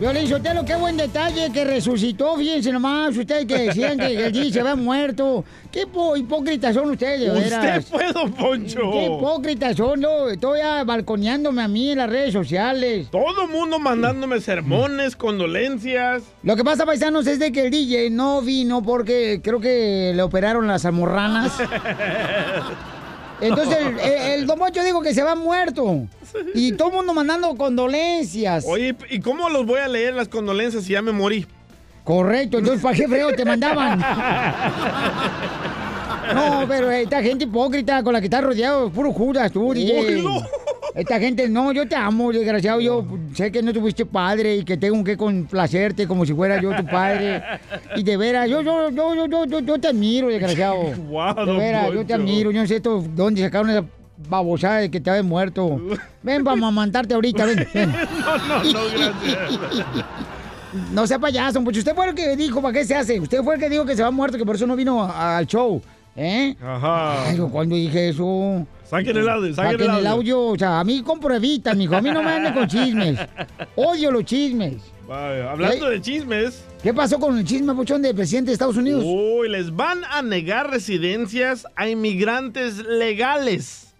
Violín Sotelo, qué buen detalle que resucitó, fíjense nomás, ustedes que decían que el G se había muerto. Qué hipócritas son ustedes, de veras. Usted fue, don Poncho. Qué hipócritas son, no, estoy balconeándome a mí en las redes sociales. Todo mundo mandándome sermones, condolencias. Lo que pasa, paisanos, es de que el DJ no vino porque creo que le operaron las almorranas. Entonces el, el, el Don Poncho dijo que se va muerto. Y todo el mundo mandando condolencias. Oye, ¿y cómo los voy a leer las condolencias si ya me morí? Correcto, entonces ¿para qué freo te mandaban? No, pero esta gente hipócrita con la que estás rodeado, puro Judas, tú, DJ. Oilo. Esta gente, no, yo te amo, desgraciado. Yo sé que no tuviste padre y que tengo que complacerte como si fuera yo tu padre. Y de veras, yo, yo, yo, yo, yo, yo, yo te admiro, desgraciado. De veras, yo te admiro. Yo no sé esto, dónde sacaron esa babosada de que te habías muerto. Ven para amamantarte ahorita, ven. ven. No, no, no, gracias. No sea payaso, pues usted fue el que dijo, ¿para qué se hace? Usted fue el que dijo que se va muerto, que por eso no vino a- al show. ¿Eh? Ajá. Ay, cuando dije eso. Saquen el audio, saquen el el audio. audio. O sea, a mí con pruebitas, mijo. A mí no me anden con chismes. Odio los chismes. Vaya, hablando Ey. de chismes. ¿Qué pasó con el chisme, pochón, del presidente de Estados Unidos? Uy, les van a negar residencias a inmigrantes legales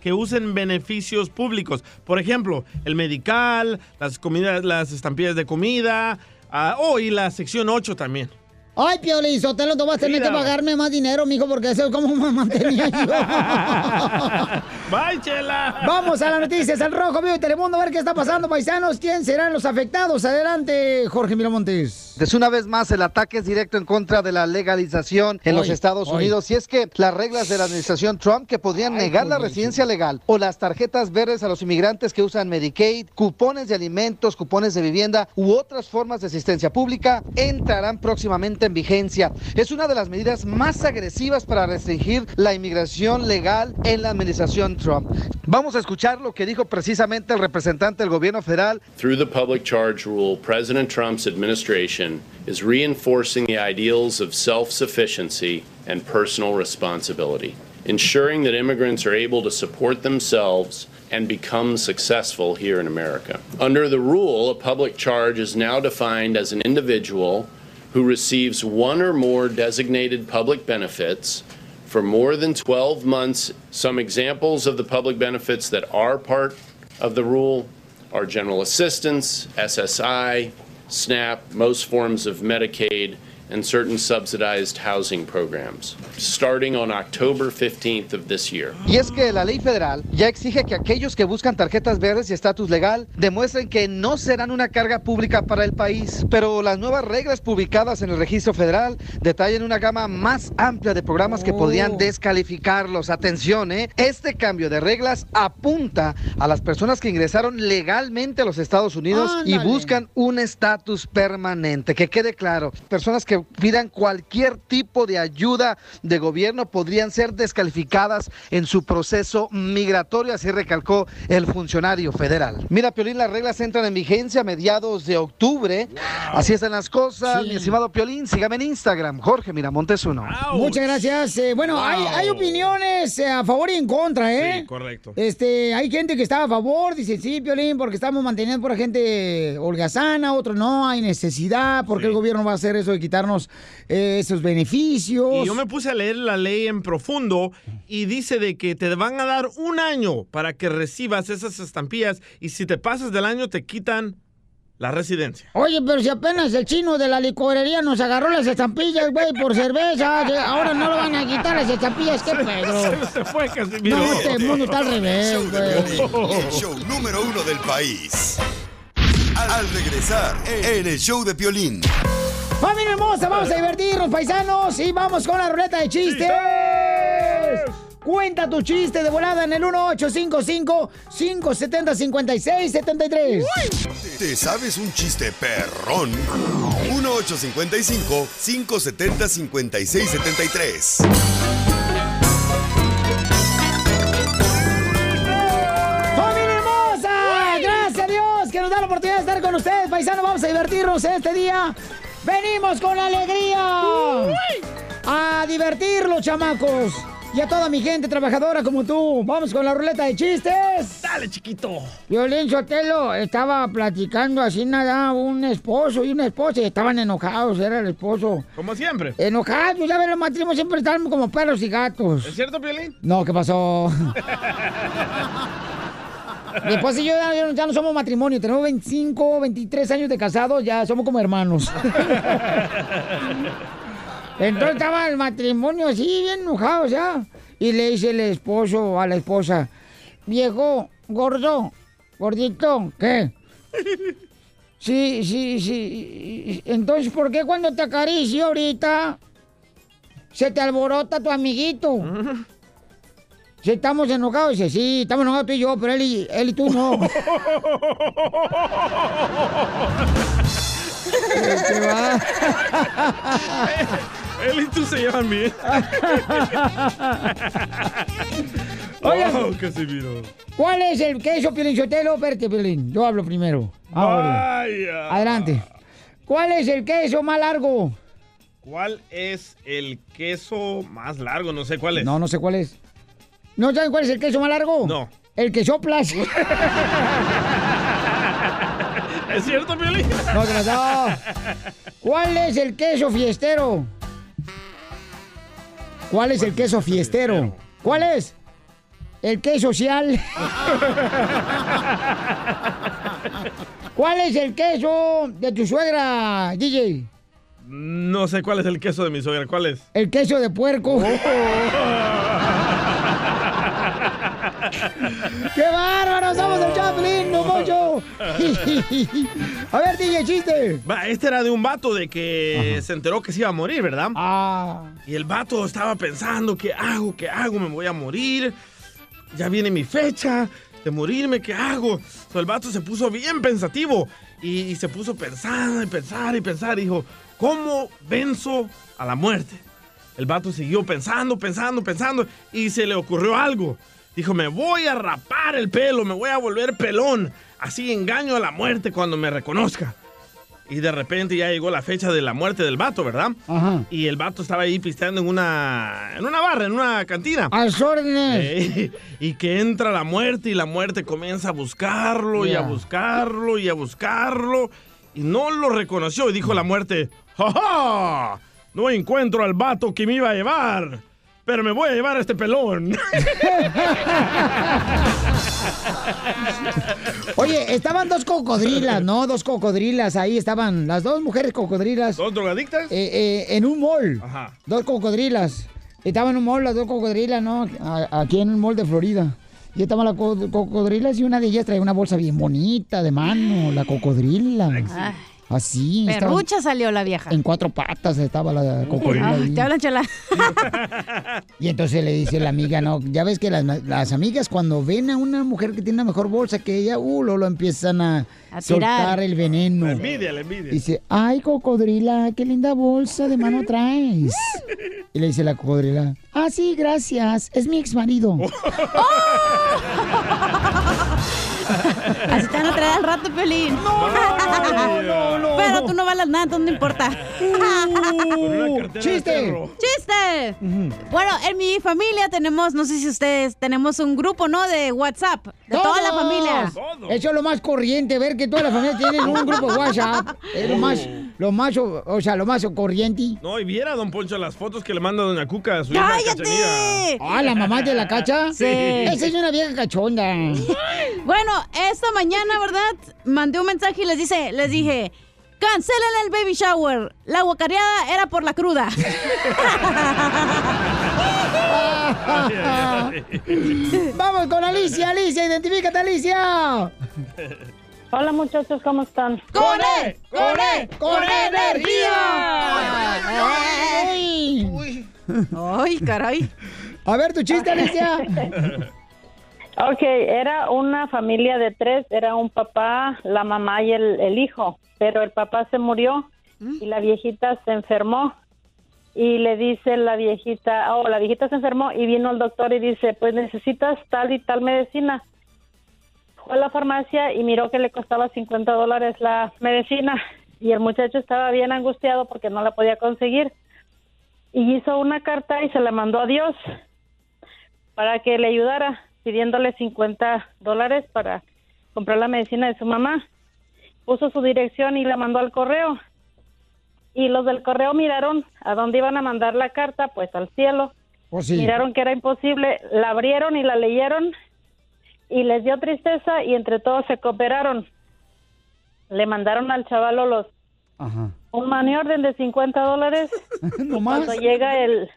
que usen beneficios públicos. Por ejemplo, el medical, las comidas, las estampillas de comida, ah, oh, y la sección 8 también. Ay, Piolín, Sotelo, tú vas a tener que pagarme más dinero, mijo, porque eso es como me mantenía yo. ¡Bye, chela! Vamos a las noticias, al Rojo Vivo de Telemundo, a ver qué está pasando, paisanos. ¿Quién serán los afectados? Adelante, Jorge Miramontes. Es una vez más el ataque es directo en contra de la legalización en los Estados hoy. Unidos. Y es que las reglas de la administración Trump que podrían Ay, negar la pues, residencia legal o las tarjetas verdes a los inmigrantes que usan Medicaid, cupones de alimentos, cupones de vivienda u otras formas de asistencia pública entrarán próximamente en vigencia. Es una de las medidas más agresivas para restringir la inmigración legal en la administración Trump. Vamos a escuchar lo que dijo precisamente el representante del gobierno federal Through the public charge rule, President Trump's administration is reinforcing the ideals of self sufficiency and personal responsibility, ensuring that immigrants are able to support themselves and become successful here in America. Under the rule, a public charge is now defined as an individual who receives one or more designated public benefits for more than 12 months. Some examples of the public benefits that are part of the rule are general assistance, SSI, SNAP, most forms of Medicaid, and certain subsidized housing programs, starting on October 15th of this year. Y es que la ley federal ya exige que aquellos que buscan tarjetas verdes y estatus legal demuestren que no serán una carga pública para el país. Pero las nuevas reglas publicadas en el registro federal detallan una gama más amplia de programas que Oh. podrían descalificarlos. Atención, ¿eh? Este cambio de reglas apunta a las personas que ingresaron legalmente a los Estados Unidos y buscan un estatus permanente. Que quede claro, personas que pidan cualquier tipo de ayuda de gobierno podrían ser descalificadas en su proceso migratorio, así recalcó el funcionario federal. Mira, Piolín, las reglas entran en vigencia a mediados de octubre. Así están las cosas, Sí. mi estimado Piolín. Sígame en Instagram, Jorge Miramontes uno. Muchas gracias. Eh, bueno, hay, Wow. hay opiniones eh, a favor y en contra, ¿eh? Sí, correcto. Este, hay gente que está a favor, dice sí, Piolín, porque estamos manteniendo por gente holgazana, otros no, hay necesidad, porque Sí. el gobierno va a hacer eso de quitarnos eh, esos beneficios. Y yo me puse a leer la ley en profundo y dice de que te van a dar un año para que recibas esas estampillas y si te pasas del año te quitan la residencia. Oye, pero si apenas el chino de la licorería nos agarró las estampillas, güey, por cerveza, ahora no lo van a quitar las estampillas, ¿qué pedo? Se fue, Casimiro. No, este mundo está al revés, güey. El show número uno del país. Al regresar en el show de Piolín. Familia hermosa, vamos a divertirnos, paisanos, y vamos con la ruleta de chistes. Cuenta tu chiste de volada en el 1855-570-5673. ¿Te sabes un chiste perrón? 1-855-570-5673. ¡Familia hermosa! Gracias a Dios que nos da la oportunidad de estar con ustedes, paisanos. Vamos a divertirnos este día. Venimos con alegría a divertirlos, chamacos. Y a toda mi gente trabajadora como tú. Vamos con la ruleta de chistes. Dale, chiquito. Violín Sotelo estaba platicando así nada, un esposo y una esposa. y estaban enojados, era el esposo. Como siempre. Enojados, ya ven, los matrimonios siempre están como perros y gatos. ¿Es cierto, Piolín? No, ¿qué pasó? Esposa y yo ya, no- somos matrimonio, tenemos 25, 23 años de casados, ya somos como hermanos. Entonces estaba el matrimonio así, bien enojados ya. Y le dice el esposo a la esposa, viejo, gordo, gordito, ¿qué? Sí, sí, sí. Entonces, ¿por qué cuando te acaricio ahorita se te alborota tu amiguito? Si estamos enojados, dice, sí, estamos enojados tú y yo, pero él y, él y tú no. Este va. Él y tú se llevan bien. Oigan. Wow, Casimiro. ¿Cuál es el queso, Piolín Sotelo? Espérate, Piolín, yo hablo primero. Ahora. Vaya. Adelante. ¿Cuál es el queso más largo? ¿Cuál es el queso más largo? No sé cuál es. No, no sé cuál es. ¿No saben cuál es el queso más largo? No. El que soplas. ¿Es cierto, Piolín? No, no, no. ¿Cuál es el queso fiestero? ¿Cuál es el queso fiestero? ¿Cuál es? El queso social. ¿Cuál es el queso de tu suegra, DJ? No sé cuál es el queso de mi suegra. ¿Cuál es? El queso de puerco. ¡Qué bárbaro! ¡Somos el Chaplin, no mocho! A ver, DJ, chiste. Va, este era de un vato de que se enteró que se iba a morir, ¿verdad? Ah. Y el vato estaba pensando, ¿qué hago? ¿Qué hago? Me voy a morir. Ya viene mi fecha de morirme, ¿qué hago? So, el vato se puso bien pensativo y, y se puso a pensar y pensar y pensar. Y dijo, ¿cómo venzo a la muerte? El vato siguió pensando, pensando, pensando y se le ocurrió algo. Dijo, me voy a rapar el pelo, me voy a volver pelón. Así engaño a la muerte cuando me reconozca. Y de repente ya llegó la fecha de la muerte del vato, ¿verdad? Ajá. Y el vato estaba ahí pisteando en una, en una barra, en una cantina. A las órdenes. Eh, y que entra la muerte y la muerte comienza a buscarlo y a buscarlo y a buscarlo. Y no lo reconoció y dijo la muerte, ¡Ja, ja! No encuentro al vato que me iba a llevar, pero me voy a llevar a este pelón. Oye, estaban dos cocodrilas, ¿no? Dos cocodrilas, ahí estaban las dos mujeres cocodrilas. ¿Dos drogadictas? Eh, eh, en un mall. Ajá. Dos cocodrilas. Estaban en un mall las dos cocodrilas, ¿no? Aquí en el mall de Florida. Y estaban las co- cocodrilas y una de ellas traía una bolsa bien bonita de mano, la cocodrila. Ay, Así. estaba- perrucha salió la vieja. En cuatro patas estaba la cocodrila. Ahí. te hablan, chala. Y entonces le dice la amiga, no, ya ves que las, las amigas cuando ven a una mujer que tiene una mejor bolsa que ella, uh, lo, lo empiezan a, A soltar tirar. el veneno. La envidia, la envidia. Dice, ay, cocodrila, qué linda bolsa de mano traes. Y le dice la cocodrila, ah, sí, gracias, es mi ex marido. Así te van a traer al rato, Pelín. No, no, no. Pero tú no vales nada, entonces no importa. ¡Chiste! ¡Chiste! Bueno, en mi familia tenemos, no sé si ustedes, tenemos un grupo, ¿no? De WhatsApp. De toda la familia. Eso es lo más corriente, ver que toda la familia tiene un grupo de WhatsApp. Es lo más, lo más, o, sea, lo más corriente. No, y viera, don Poncho, las fotos que le manda doña Cuca a su hija. ¡Cállate! Ah, la mamá de la cacha. Sí. Esa es una vieja cachonda. Bueno, esta mañana, ¿verdad? Mandé un mensaje y les dice, les dije, cancelen el baby shower. La guacareada era por la cruda. Vamos con Alicia, Alicia, identifícate, Alicia. Hola muchachos, ¿cómo están? ¡Con él! ¡Con él! ¡Con energía! ¡Ay! Ay, caray. A ver, tu chiste, Alicia. Ok, era una familia de tres, era un papá, la mamá y el, el hijo, pero el papá se murió y la viejita se enfermó. Y le dice la viejita, oh, la viejita se enfermó y vino el doctor y dice, pues necesitas tal y tal medicina. Fue a la farmacia y miró que le costaba 50 dólares la medicina y el muchacho estaba bien angustiado porque no la podía conseguir. Y hizo una carta y se la mandó a Dios para que le ayudara, pidiéndole 50 dólares para comprar la medicina de su mamá. Puso su dirección y la mandó al correo. Y los del correo miraron a dónde iban a mandar la carta, pues al cielo. Pues sí. Miraron que era imposible, la abrieron y la leyeron y les dio tristeza y entre todos se cooperaron. Le mandaron al chavalo los Ajá. un money orden de 50 dólares. ¿No más? Cuando llega el,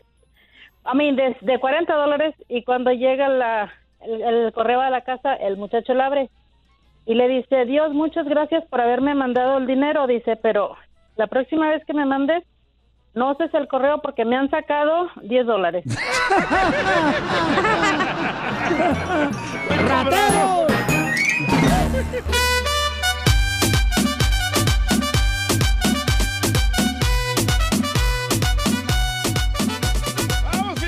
a mí, de, de 40 dólares y cuando llega la, el, el correo a la casa, el muchacho la abre y le dice, Dios, muchas gracias por haberme mandado el dinero, dice, pero la próxima vez que me mandes, no uses el correo porque me han sacado 10 dólares. ¡Ratero!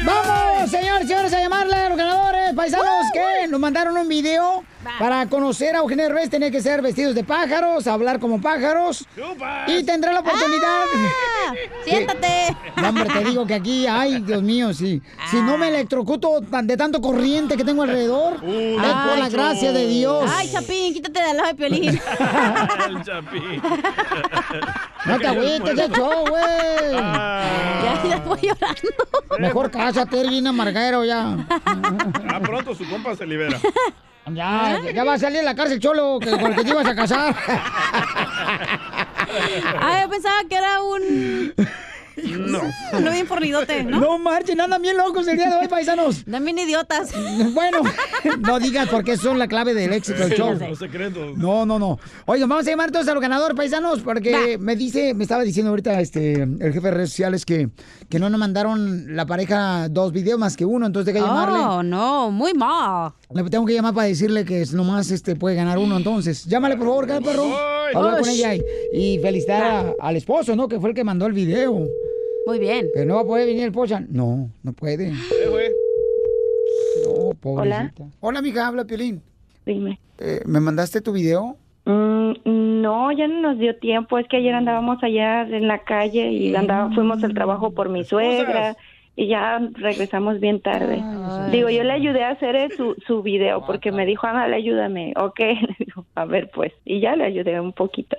Vamos, señores, señores, a llamarle a los ganadores, paisanos, que nos mandaron un video para conocer a Eugenio Derbez. Tenía que ser vestidos de pájaros, hablar como pájaros. Y tendrá la oportunidad. ¡Ah! ¡Siéntate! No, hombre, te digo que aquí, ay, Dios mío, si, si no me electrocuto tan- de tanto corriente que tengo alrededor, es por la gracia de Dios. Ay, Chapín, quítate de lado de Piolín. El chapín. No te agüites, ya güey. Voy llorando. Mejor cásate, bien amarguero ya. Ah, pronto su compa se libera. Ya, ya va a salir de la cárcel cholo que con el que te ibas a casar. Ah, yo pensaba que era un... No. No bien fornidote, ¿no? No marchen, andan bien locos el día de hoy, paisanos. También idiotas. Bueno, no digas porque son la clave del éxito del show. Los secretos. No, no, no. Oigan, vamos a llamar entonces a los ganadores, paisanos, porque me dice, me estaba diciendo ahorita este el jefe de redes sociales que, que no nos mandaron la pareja dos videos más que uno, entonces hay que llamarle. Oh, no, muy mal. Le tengo que llamar para decirle que es nomás este puede ganar uno, entonces. Llámale, por favor, cada perro. Voy. Hablar con ella y, y felicitar a- al esposo, ¿no? Que fue el que mandó el video. Muy bien. Pero no va a poder venir el pocha. No, no puede. Güey. No, pobrecita. Hola, mija, habla Piolín. Dime. Eh, ¿Me mandaste tu video? Mm, no, ya no nos dio tiempo. Es que ayer andábamos allá en la calle y andaba, fuimos al trabajo por mi suegra y ya regresamos bien tarde. Digo, yo le ayudé a hacer su, su video porque me dijo, ándale, ayúdame. Ok, a ver pues. Y ya le ayudé un poquito.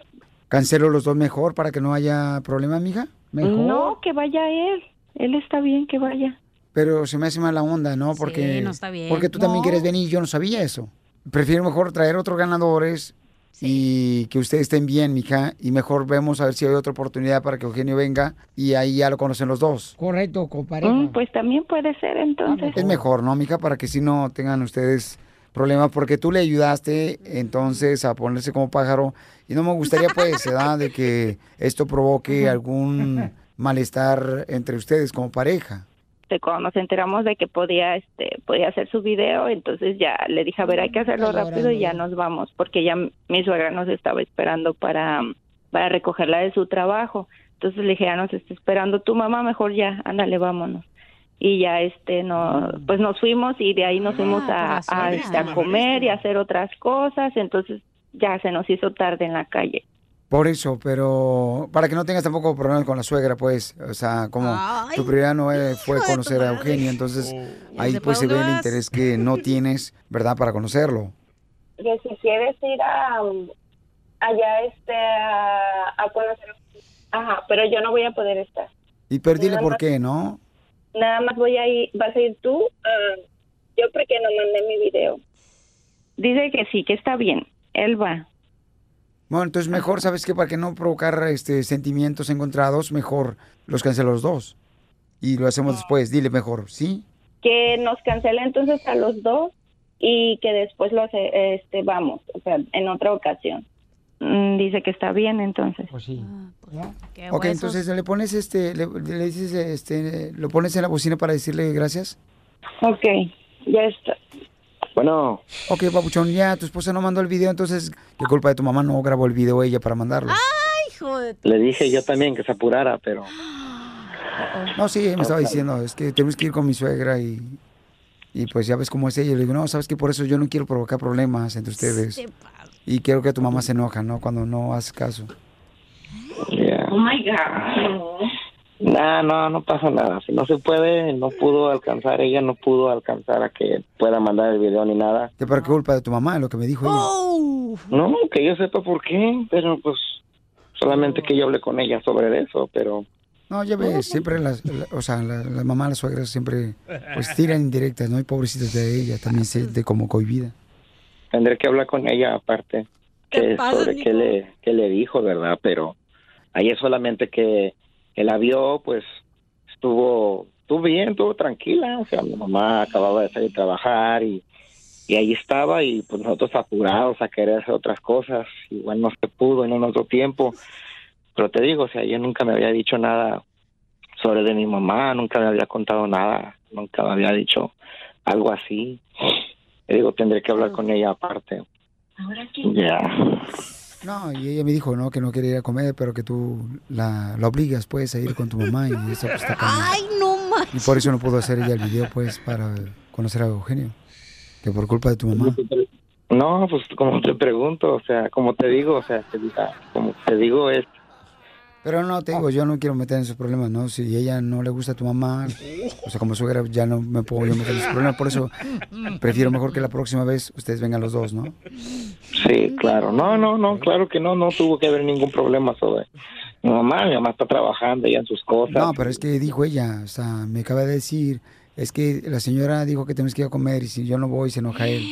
Cancelo los dos mejor para que no haya problema, mija. Mejor. No, que vaya él. Él está bien que vaya. Pero se me hace mala onda, ¿no? Porque, no está bien. porque tú también quieres venir y yo no sabía eso. Prefiero mejor traer otros ganadores y que ustedes estén bien, mija. Y mejor vemos a ver si hay otra oportunidad para que Eugenio venga y ahí ya lo conocen los dos. Correcto, compadre. Mm, pues también puede ser entonces. Es mejor, ¿no, mija? Para que si no tengan ustedes problemas, porque tú le ayudaste entonces a ponerse como pájaro. Y no me gustaría, pues, ¿verdad? De que esto provoque algún malestar entre ustedes como pareja. Este, cuando nos enteramos de que podía este podía hacer su video, entonces ya le dije, a ver, hay que hacerlo rápido y ya nos vamos, porque ya mi suegra nos estaba esperando para, para recogerla de su trabajo. Entonces le dije, ya nos está esperando tu mamá, mejor ya, ándale, vámonos. Y ya este no, pues nos fuimos y de ahí nos fuimos a, la a, suegra. este, a comer y a hacer otras cosas, entonces ya se nos hizo tarde en la calle. Por eso, pero para que no tengas tampoco problemas con la suegra, pues, o sea, como Ay, tu prioridad no fue conocer a. Eugenio, entonces ahí ¿Desde pues se ve el interés que no tienes, ¿verdad? Para conocerlo. que si quieres ir a allá este a, a conocer ajá pero yo no voy a poder estar Y pero dile Nada por qué, ¿no? nada más voy a ir vas a ir tú Ah, yo porque no mandé mi video dice que sí que está bien él va Bueno, entonces mejor, ¿sabes qué? Para que no provocar este sentimientos encontrados, mejor los cancelo los dos. Y lo hacemos después, dile mejor, ¿sí? que nos cancele entonces a los dos y que después lo hace, este vamos o sea en otra ocasión Mm, dice que está bien entonces Pues sí. Qué Ok, huesos. entonces le pones este, le, le dices, este, lo pones en la bocina para decirle gracias. Ok, ya está Bueno, Ok, papuchón, ya tu esposa no mandó el video, entonces, ¿qué culpa de tu mamá no grabó el video ella para mandarlo? Ay, Hijo de... Le dije yo también que se apurara, pero No, sí, me estaba diciendo, es que tenemos que ir con mi suegra y, y pues ya ves cómo es ella. Y le digo, no, sabes que por eso yo no quiero provocar problemas entre ustedes. Y quiero que tu mamá se enoja, ¿no? Cuando no haces caso. Oh my God. No, no, no pasa nada. Si no se puede, no pudo alcanzar, ella no pudo alcanzar a que pueda mandar el video ni nada. ¿De por qué culpa de tu mamá? Lo que me dijo ella. Oh. No, que yo sepa por qué, pero pues solamente que yo hablé con ella sobre eso, pero No, ya ves, siempre las, la- o sea, la, la mamá, las suegras siempre pues tiran indirectas, ¿no? Y pobrecitas de ella, también se siente como cohibida. tendré que hablar con ella aparte que pasa, sobre qué le, qué le dijo, ¿verdad? Pero ayer solamente que, que la vio, pues estuvo, estuvo bien, estuvo tranquila, o sea, mi mamá acababa de salir a trabajar y, y ahí estaba y pues nosotros apurados a querer hacer otras cosas, igual no se pudo en otro tiempo, pero te digo, o sea, yo nunca me había dicho nada sobre de mi mamá, nunca me había contado nada, nunca me había dicho algo así. Te digo, tendré que hablar con ella aparte. Ya. No, y ella me dijo, no, que no quería ir a comer, pero que tú la, la obligas, pues, a ir con tu mamá y eso pues, está. Ay, no Y por eso no pudo hacer ella el video, pues, para conocer a Eugenio. Que por culpa de tu mamá. No, pues como te pregunto, o sea, como te digo, o sea, te diga- como te digo es, Pero no, te digo, yo no quiero meter en esos problemas, ¿no? Si ella no le gusta a tu mamá, o sea, como suegra, ya no me puedo yo meter en esos problemas. Por eso prefiero mejor que la próxima vez ustedes vengan los dos, ¿no? sí, claro, no, no, no, claro que no, no tuvo que haber ningún problema sobre mi mamá, mi mamá está trabajando ya en sus cosas. No, pero es que dijo ella, o sea, me acaba de decir, es que la señora dijo que tenemos que ir a comer y si yo no voy se enoja él.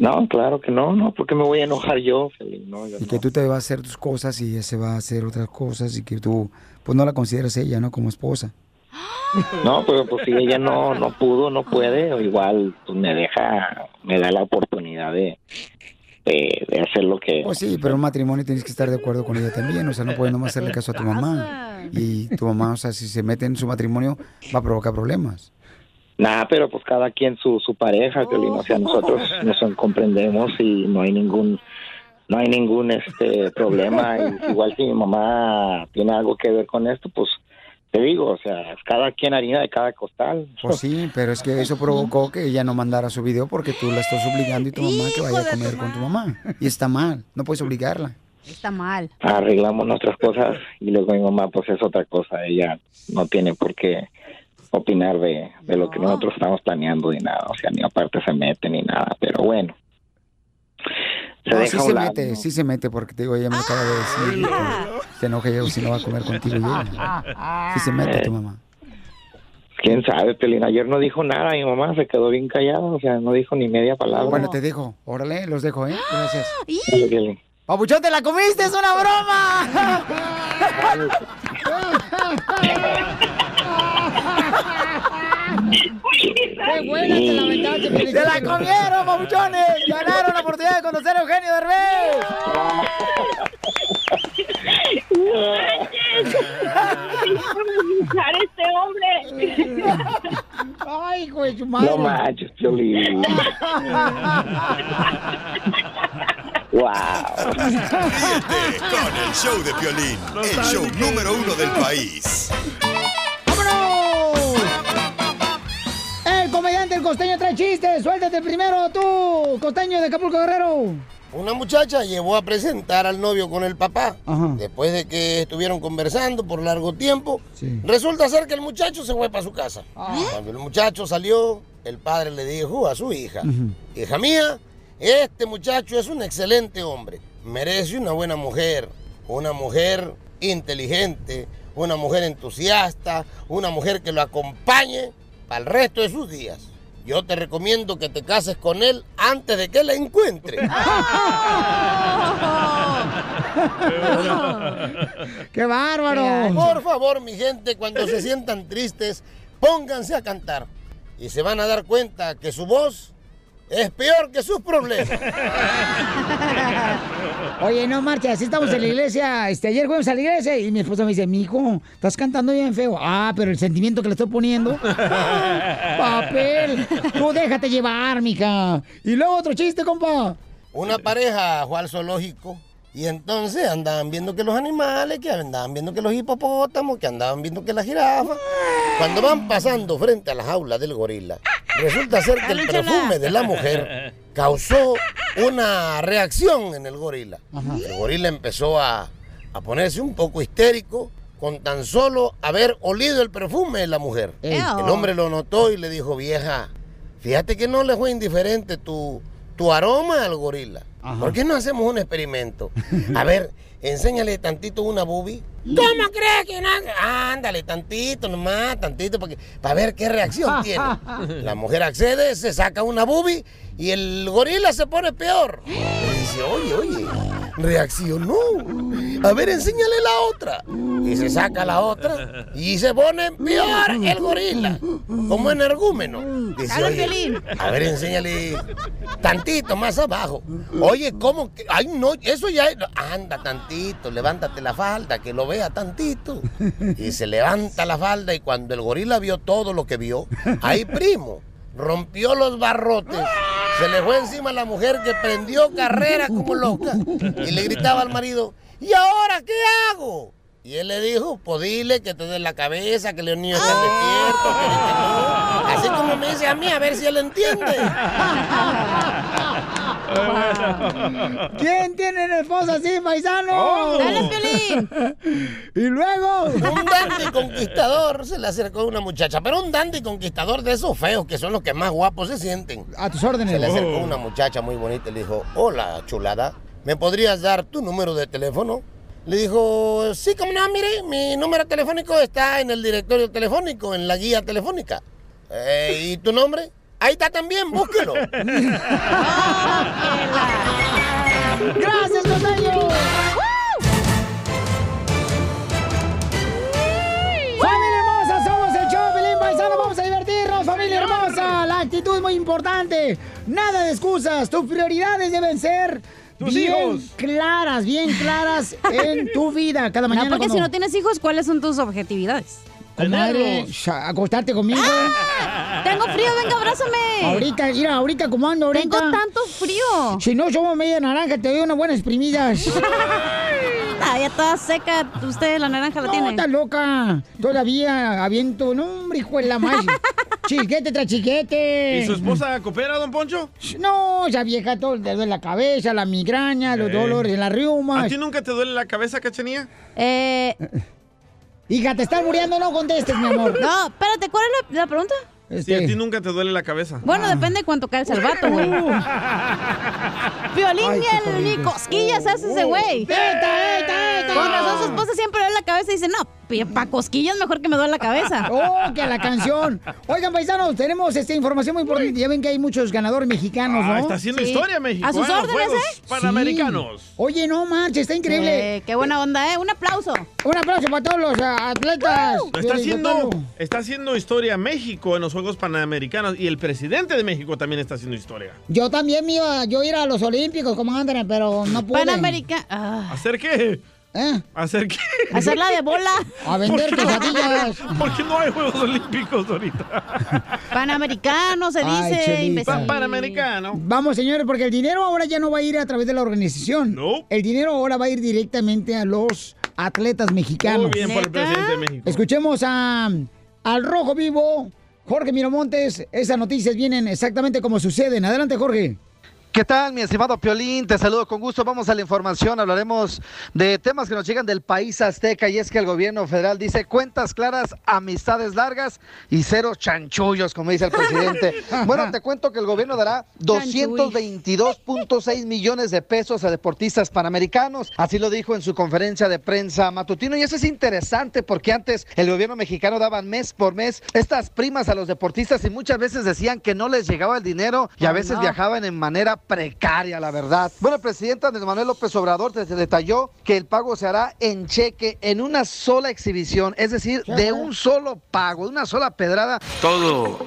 No, claro que no, no, porque me voy a enojar yo, Felipe, no, yo Y que tú te vas a hacer tus cosas y ella se va a hacer otras cosas y que tú, pues no la consideras ella, ¿no? Como esposa. No, pero pues si ella no no pudo, no puede, o igual pues me deja, me da la oportunidad de, de, de hacer lo que... Pues sí, pero un matrimonio tienes que estar de acuerdo con ella también, o sea, no puedes nomás hacerle caso a tu mamá. Y tu mamá, o sea, si se mete en su matrimonio, va a provocar problemas. Nada, pero pues cada quien su, su pareja, Piolín, o sea, nosotros nos comprendemos y no hay ningún no hay ningún este problema y igual si mi mamá tiene algo que ver con esto, pues te digo, o sea, cada quien harina de cada costal. Pues sí, pero es que eso provocó que ella no mandara su video porque tú la estás obligando y tu mamá que vaya a comer con tu mamá. Y está mal, no puedes obligarla. Está mal. Arreglamos nuestras cosas y luego mi mamá pues es otra cosa, ella no tiene por qué opinar de, de lo que nosotros estamos planeando ni nada, o sea, ni aparte se mete ni nada, pero bueno. Se No, deja sí un se lado, mete, ¿no? sí se mete porque te digo, ella me acaba de decir que se enoja ella si no va a comer contigo y ella. Sí se mete tu mamá. Quién sabe, Pelín. Ayer no dijo nada, mi mamá se quedó bien callada, o sea, no dijo ni media palabra. Bueno, te dejo. Órale, los dejo, ¿eh? Gracias. Piolín. ¡Papuchón, te la comiste! ¡Es una broma! ¡Qué buena te la aventaste, Piolín! ¡Se la comieron, papuchones! ¡Ganaron la oportunidad de conocer a Eugenio Derbez! ¡Dejar este hombre! ¡Ay, güey, su madre! No manches, Piolín. wow. Ríete con el show de Piolín, el show número uno del país. ¡Vámonos! Comediante, el costeño, trae chistes. Suéltate primero tú, costeño de Acapulco Guerrero. Una muchacha llevó a presentar al novio con el papá. Después de que estuvieron conversando por largo tiempo, resulta ser que el muchacho se fue para su casa. Cuando el muchacho salió, el padre le dijo a su hija, hija mía, este muchacho es un excelente hombre, merece una buena mujer, una mujer inteligente, una mujer entusiasta, una mujer que lo acompañe para el resto de sus días. Yo te recomiendo que te cases con él antes de que la encuentre. ¡Qué bárbaro! Por favor, mi gente, cuando se sientan tristes, pónganse a cantar. Y se van a dar cuenta que su voz es peor que sus problemas. Oye, no marcha, así estamos en la iglesia. Este, ayer fuimos a la iglesia y mi esposa me dice, mijo, estás cantando bien feo. Ah, pero el sentimiento que le estoy poniendo. Papel. Tú déjate llevar, mija. Y luego otro chiste, compa. Una pareja fue al zoológico Y entonces andaban viendo que los animales, que andaban viendo que los hipopótamos, que andaban viendo que las jirafas. Cuando van pasando frente a la jaula del gorila, resulta ser que el perfume de la mujer causó una reacción en el gorila. El gorila empezó a, a ponerse un poco histérico con tan solo haber olido el perfume de la mujer. El hombre lo notó y le dijo, vieja, fíjate que no le fue indiferente tu, tu aroma al gorila. ¿Por qué no hacemos un experimento? A ver, enséñale tantito una boobie. ¿Cómo crees que no? Ándale, tantito nomás, tantito, para, que- para ver qué reacción tiene. La mujer accede, se saca una boobie y el gorila se pone peor. Le dice, oye, oye, reaccionó. A ver, enséñale la otra. Y se saca la otra y se pone peor el gorila, como energúmeno. Dice, oye, a ver, enséñale tantito más abajo. Oye, ¿cómo que? Ay, no, eso ya. Anda tantito, levántate la falda, que lo vea tantito. Y se levanta la falda y cuando el gorila vio todo lo que vio, ahí primo, rompió los barrotes. Se le fue encima a la mujer que prendió carrera como loca y le gritaba al marido, ¿y ahora qué hago? Y él le dijo, pues dile que te dé la cabeza, que los niños están despiertos, que ahorita no". Así como me dice a mí, a ver si él entiende. ¿Quién tiene una esposa así, paisano? Oh. Dale, Piolín. y luego. Un dandy conquistador se le acercó a una muchacha, pero un dandy conquistador de esos feos que son los que más guapos se sienten. A tus órdenes. Se le acercó Oh. una muchacha muy bonita y le dijo, hola chulada, ¿me podrías dar tu número de teléfono? Le dijo, sí, como no, mire, mi número telefónico está en el directorio telefónico, en la guía telefónica. "Eh, ¿Y tu nombre? Ahí está también, búsquelo. ¡Gracias, costeño! ¡Familia hermosa! Somos el show, Pelín Paisano. Vamos a divertirnos, familia hermosa. La actitud es muy importante. Nada de excusas. Tus prioridades deben ser Tus bien hijos. claras, bien claras en tu vida. Cada mañana. No, porque cuando- si no tienes hijos, ¿cuáles son tus objetividades? Comadre, acostarte conmigo. Tengo frío, venga, abrázame. Ahorita, mira, ahorita como ando ahorita. Tengo tanto frío. Si no somos media naranja, te doy unas buenas exprimidas. Ah, ya toda seca. Usted la naranja la no, tiene. estás loca. Todavía aviento. No, hombre, hijo de la más. chiquete tras chiquete. ¿Y su esposa coopera, don Poncho? No, esa vieja todo le duele la cabeza, la migraña, los Eh. dolores de la riuma. ¿A ti nunca te duele la cabeza, cachanía? Eh. Hija, te estás muriendo, no contestes, mi amor. No, espérate, ¿cuál es la, la pregunta? Sí, a ti nunca te duele la cabeza. Bueno, depende de cuánto cae el vato, güey. Violín Ay, ni, cosquillas hace ese güey. ¡Eta, eta, eta! Con razón su esposa siempre le duele la cabeza y dice, no, para cosquillas mejor que me duele la cabeza. Oh, que la canción. Oigan, paisanos, tenemos esta información muy importante. Ya ven que hay muchos ganadores mexicanos, ¿no? Ah, está haciendo historia México, A sus ¿eh? Los órdenes, Juegos ¿eh? Panamericanos. Sí. Oye, no marches, está increíble. Eh, qué buena onda, ¿eh? Un aplauso. Un aplauso para todos los ah, atletas. Está haciendo, Piolín está haciendo historia México en los Juegos Panamericanos y el presidente de México también está haciendo historia. Yo también me iba, yo iba a los Olímpicos, comandante, pero no pude. Panamericano. Ah. ¿Hacer qué? ¿Eh? ¿Hacer qué? Hacerla de bola. A vender ¿Por qué no- quesadillas. ¿Por qué no hay Juegos Olímpicos ahorita? Panamericano se Ay, dice, Chelita. imbécil. Pa- Panamericano. Vamos, señores, porque el dinero ahora ya no va a ir a través de la organización. No. El dinero ahora va a ir directamente a los atletas mexicanos. Muy bien por el presidente de México. Escuchemos a, al Rojo Vivo, Jorge Miramontes. Esas noticias vienen exactamente como suceden. Adelante, Jorge. ¿Qué tal, mi estimado Piolín? Te saludo con gusto. Vamos a la información. Hablaremos de temas que nos llegan del país azteca y es que el gobierno federal dice cuentas claras, amistades largas y cero chanchullos, como dice el presidente. bueno, te cuento que el gobierno dará 222.6 millones de pesos a deportistas panamericanos. Así lo dijo en su conferencia de prensa matutino. Y eso es interesante porque antes el gobierno mexicano daba mes por mes estas primas a los deportistas y muchas veces decían que no les llegaba el dinero y a veces no. viajaban en manera precaria, la verdad. Bueno, el presidente Andrés Manuel López Obrador detalló que el pago se hará en cheque, en una sola exhibición, es decir, de un solo pago, de una sola pedrada. todo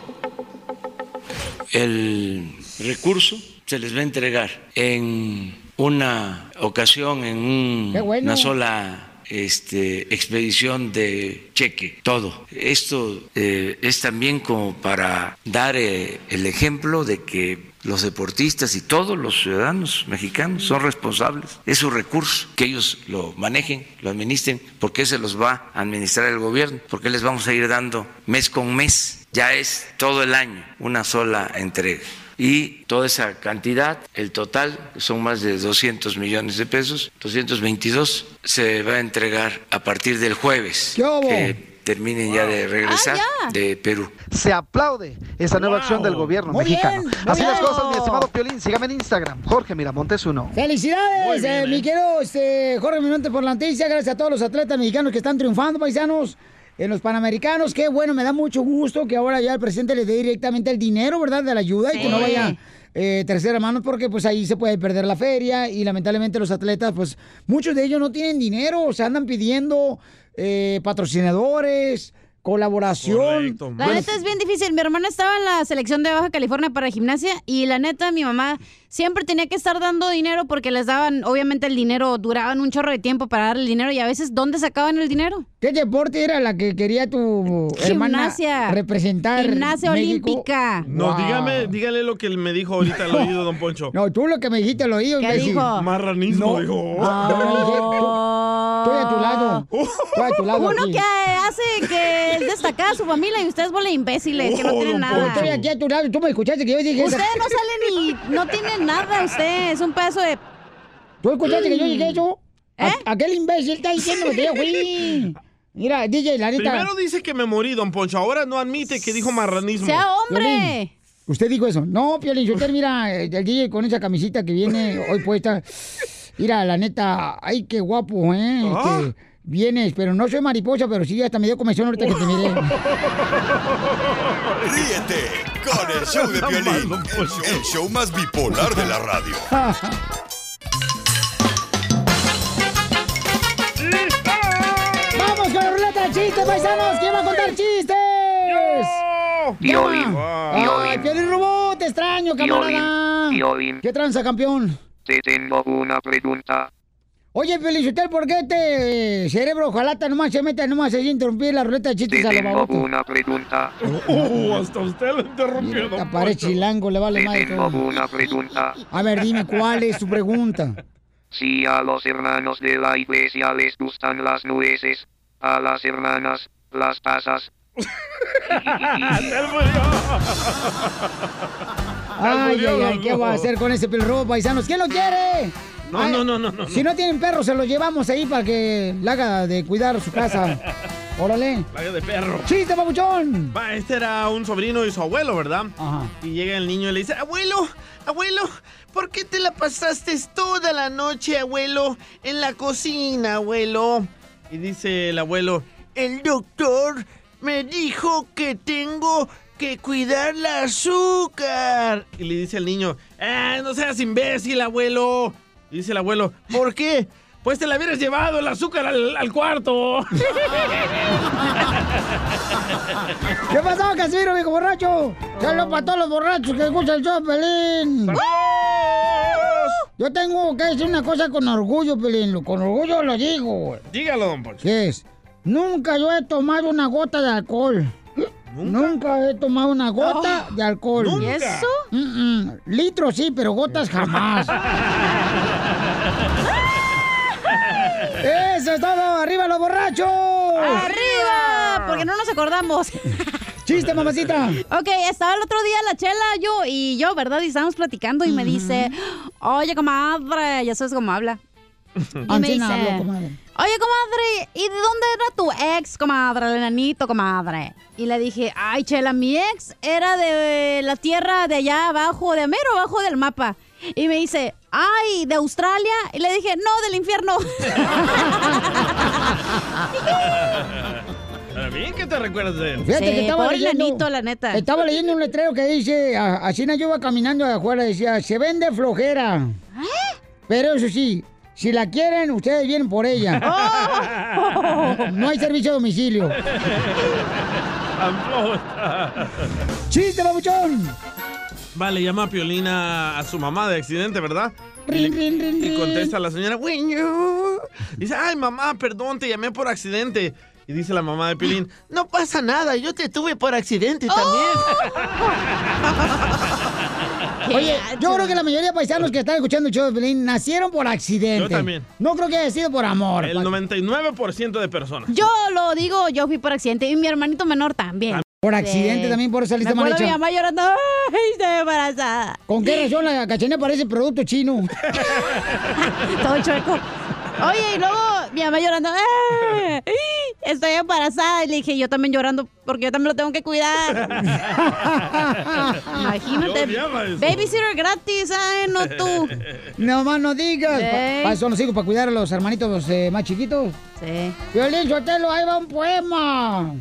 el recurso se les va a entregar en una ocasión, en un- Qué bueno. una sola este, expedición de cheque, todo. Esto eh, es también como para dar eh, el ejemplo de que los deportistas y todos los ciudadanos mexicanos son responsables. Es su recurso, que ellos lo manejen, lo administren, porque se los va a administrar el gobierno, porque les vamos a ir dando mes con mes. Ya es todo el año una sola entrega y toda esa cantidad, el total, son más de 200 millones de pesos, 222, se va a entregar a partir del jueves. Terminen ya de regresar de Perú. Se aplaude esta nueva acción del gobierno Muy mexicano. bien, muy Así las cosas, mi estimado Piolín. Sígame en Instagram, Jorge Miramontes uno. ¡Felicidades, bien, eh, mi eh. querido este, Jorge Mirante por la noticia! Gracias a todos los atletas mexicanos que están triunfando, paisanos, en los Panamericanos. Qué bueno, me da mucho gusto que ahora ya el presidente le dé directamente el dinero, ¿verdad?, de la ayuda y que no vaya eh, tercera mano porque pues ahí se puede perder la feria y lamentablemente los atletas, pues muchos de ellos no tienen dinero, o sea, andan pidiendo eh, patrocinadores, colaboración. La neta es bien difícil. Mi hermana estaba en la selección de Baja California para gimnasia y la neta mi mamá siempre tenía que estar dando dinero porque les daban, obviamente el dinero, duraban un chorro de tiempo para dar el dinero y a veces ¿dónde sacaban el dinero? ¿Qué deporte era la que quería tu hermana Gimnasia. representar? Gimnasia México? olímpica. No, Wow. dígame, dígale lo que me dijo ahorita al oído, don Poncho. No, tú lo que me dijiste al oído. ¿Qué imbécil. dijo? Marranismo, No. dijo. Yo no dije, tú- Estoy a tu lado. Estoy a tu lado. Uno aquí. que hace que es destacada su familia y ustedes bola imbéciles que no Oh, tienen nada. Estoy aquí a tu lado. Tú me escuchaste que yo dije Usted eso. no sale ni, no tiene nada usted, es un pedazo de... ¿Tú escuchaste que yo dije eso? ¿Eh? Aquel imbécil está diciendo que yo fui. Mira, DJ, la neta. Primero dice que me morí, don Poncho. Ahora no admite que dijo marranismo. ¡Sea hombre! Piolín, Usted dijo eso. No, Piolín, usted mira, eh, el DJ con esa camisita que viene hoy puesta. Mira, la neta, ay, qué guapo, ¿eh? Ah. Este, vienes, pero no soy mariposa, pero sí, hasta me dio comezón ahorita que te miré. Ríete con el show de Piolín, el, el show más bipolar de la radio. ¡Vamos con la ruleta de chistes, paisanos! ¿Quién va a contar chistes? Piolín, Ay, Piolín. Piolín Robot, te extraño, camarada. Piolín, ¿Qué tranza, campeón? te tengo una pregunta. Oye, Felicitero, ¿por qué este cerebro jalata nomás se mete nomás a interrumpir la ruleta de Te chistes a la tengo una pregunta. Oh, hasta usted lo interrumpió, don Parece chilango, le vale Te madre tengo todo. una pregunta. A ver, dime, ¿cuál es tu pregunta? Si a los hermanos de la iglesia les gustan las nueces, a las hermanas, las pasas. Ay, ay, ay, ¿qué va a hacer con ese pelirrojo, paisanos? ¿Quién lo quiere? No, Ay, no, no, no, no, Si no tienen perro, se los llevamos ahí para que la haga de cuidar su casa. Órale. Vaya de perro. ¡Chiste, papuchón! Va, este era un sobrino y su abuelo, ¿verdad? Ajá. Y llega el niño y le dice, abuelo, abuelo, ¿por qué te la pasaste toda la noche, abuelo, en la cocina, abuelo? Y dice el abuelo, el doctor me dijo que tengo que cuidar la azúcar. Y le dice el niño, ah, no seas imbécil, abuelo. Y dice el abuelo, ¿por qué? Pues te la hubieras llevado el azúcar al, al cuarto. ¿Qué pasó, Casimiro, viejo borracho? Saludos para todos los borrachos que escuchan el show, Pelín. Yo tengo que decir una cosa con orgullo, Pelín. Con orgullo lo digo. Dígalo, don Poncho. ¿Qué es? Nunca yo he tomado una gota de alcohol. ¿Nunca? he tomado una gota de alcohol. ¿Y ¿Nunca? eso? Mm, mm. Litros sí, pero gotas jamás. ¡Eso es todo! ¡Arriba los borrachos! ¡Arriba! Porque no nos acordamos. ¡Chiste, mamacita! Ok, estaba el otro día la chela, yo y yo, ¿verdad? Y estábamos platicando y me dice, oye, comadre, ya sabes cómo habla. Y me dice, no hablo, comadre. oye, comadre, ¿y de dónde era tu ex, comadre, el enanito, comadre? Y le dije, ay, chela, mi ex era de la tierra de allá abajo, de mero abajo del mapa. Y me dice, ay, ¿de Australia? Y le dije, no, del infierno. Está bien que te recuerdas de él. Fíjate que estaba leyendo. nenito, la neta. Estaba leyendo un letrero que dice: a- Así yo iba caminando de afuera, decía: Se vende flojera. ¿Eh? Pero eso sí, si la quieren, ustedes vienen por ella. Oh. No hay servicio a domicilio. ¡Chiste, babuchón! Vale, llama a Piolina a su mamá de accidente, ¿verdad? Y, le- Rin, rin, rin, y rin. contesta la señora, "Güeño". Dice, ay, mamá, perdón, te llamé por accidente. Y dice la mamá de Piolín, no pasa nada, yo te tuve por accidente también. Oye, yo creo que la mayoría de paisanos que están escuchando el show de Pelín nacieron por accidente. Yo también. No creo que haya sido por amor. El 99% de personas. Yo lo digo, yo fui por accidente y mi hermanito menor también. Por accidente también, por eso saliste mal de mi hecha. mamá llorando, ¡ay, estoy embarazada! ¿Con qué razón la cachanilla parece producto chino? Todo chueco. Oye, y luego mi mamá llorando, ¡eh! Estoy embarazada. Y le dije, yo también llorando porque yo también lo tengo que cuidar. Imagínate. Babysitter gratis, ay, no tú. No más no digas. Para eso son los hijos, para cuidar a los hermanitos eh, más chiquitos. Sí. Violín Sotelo, ahí va un poema.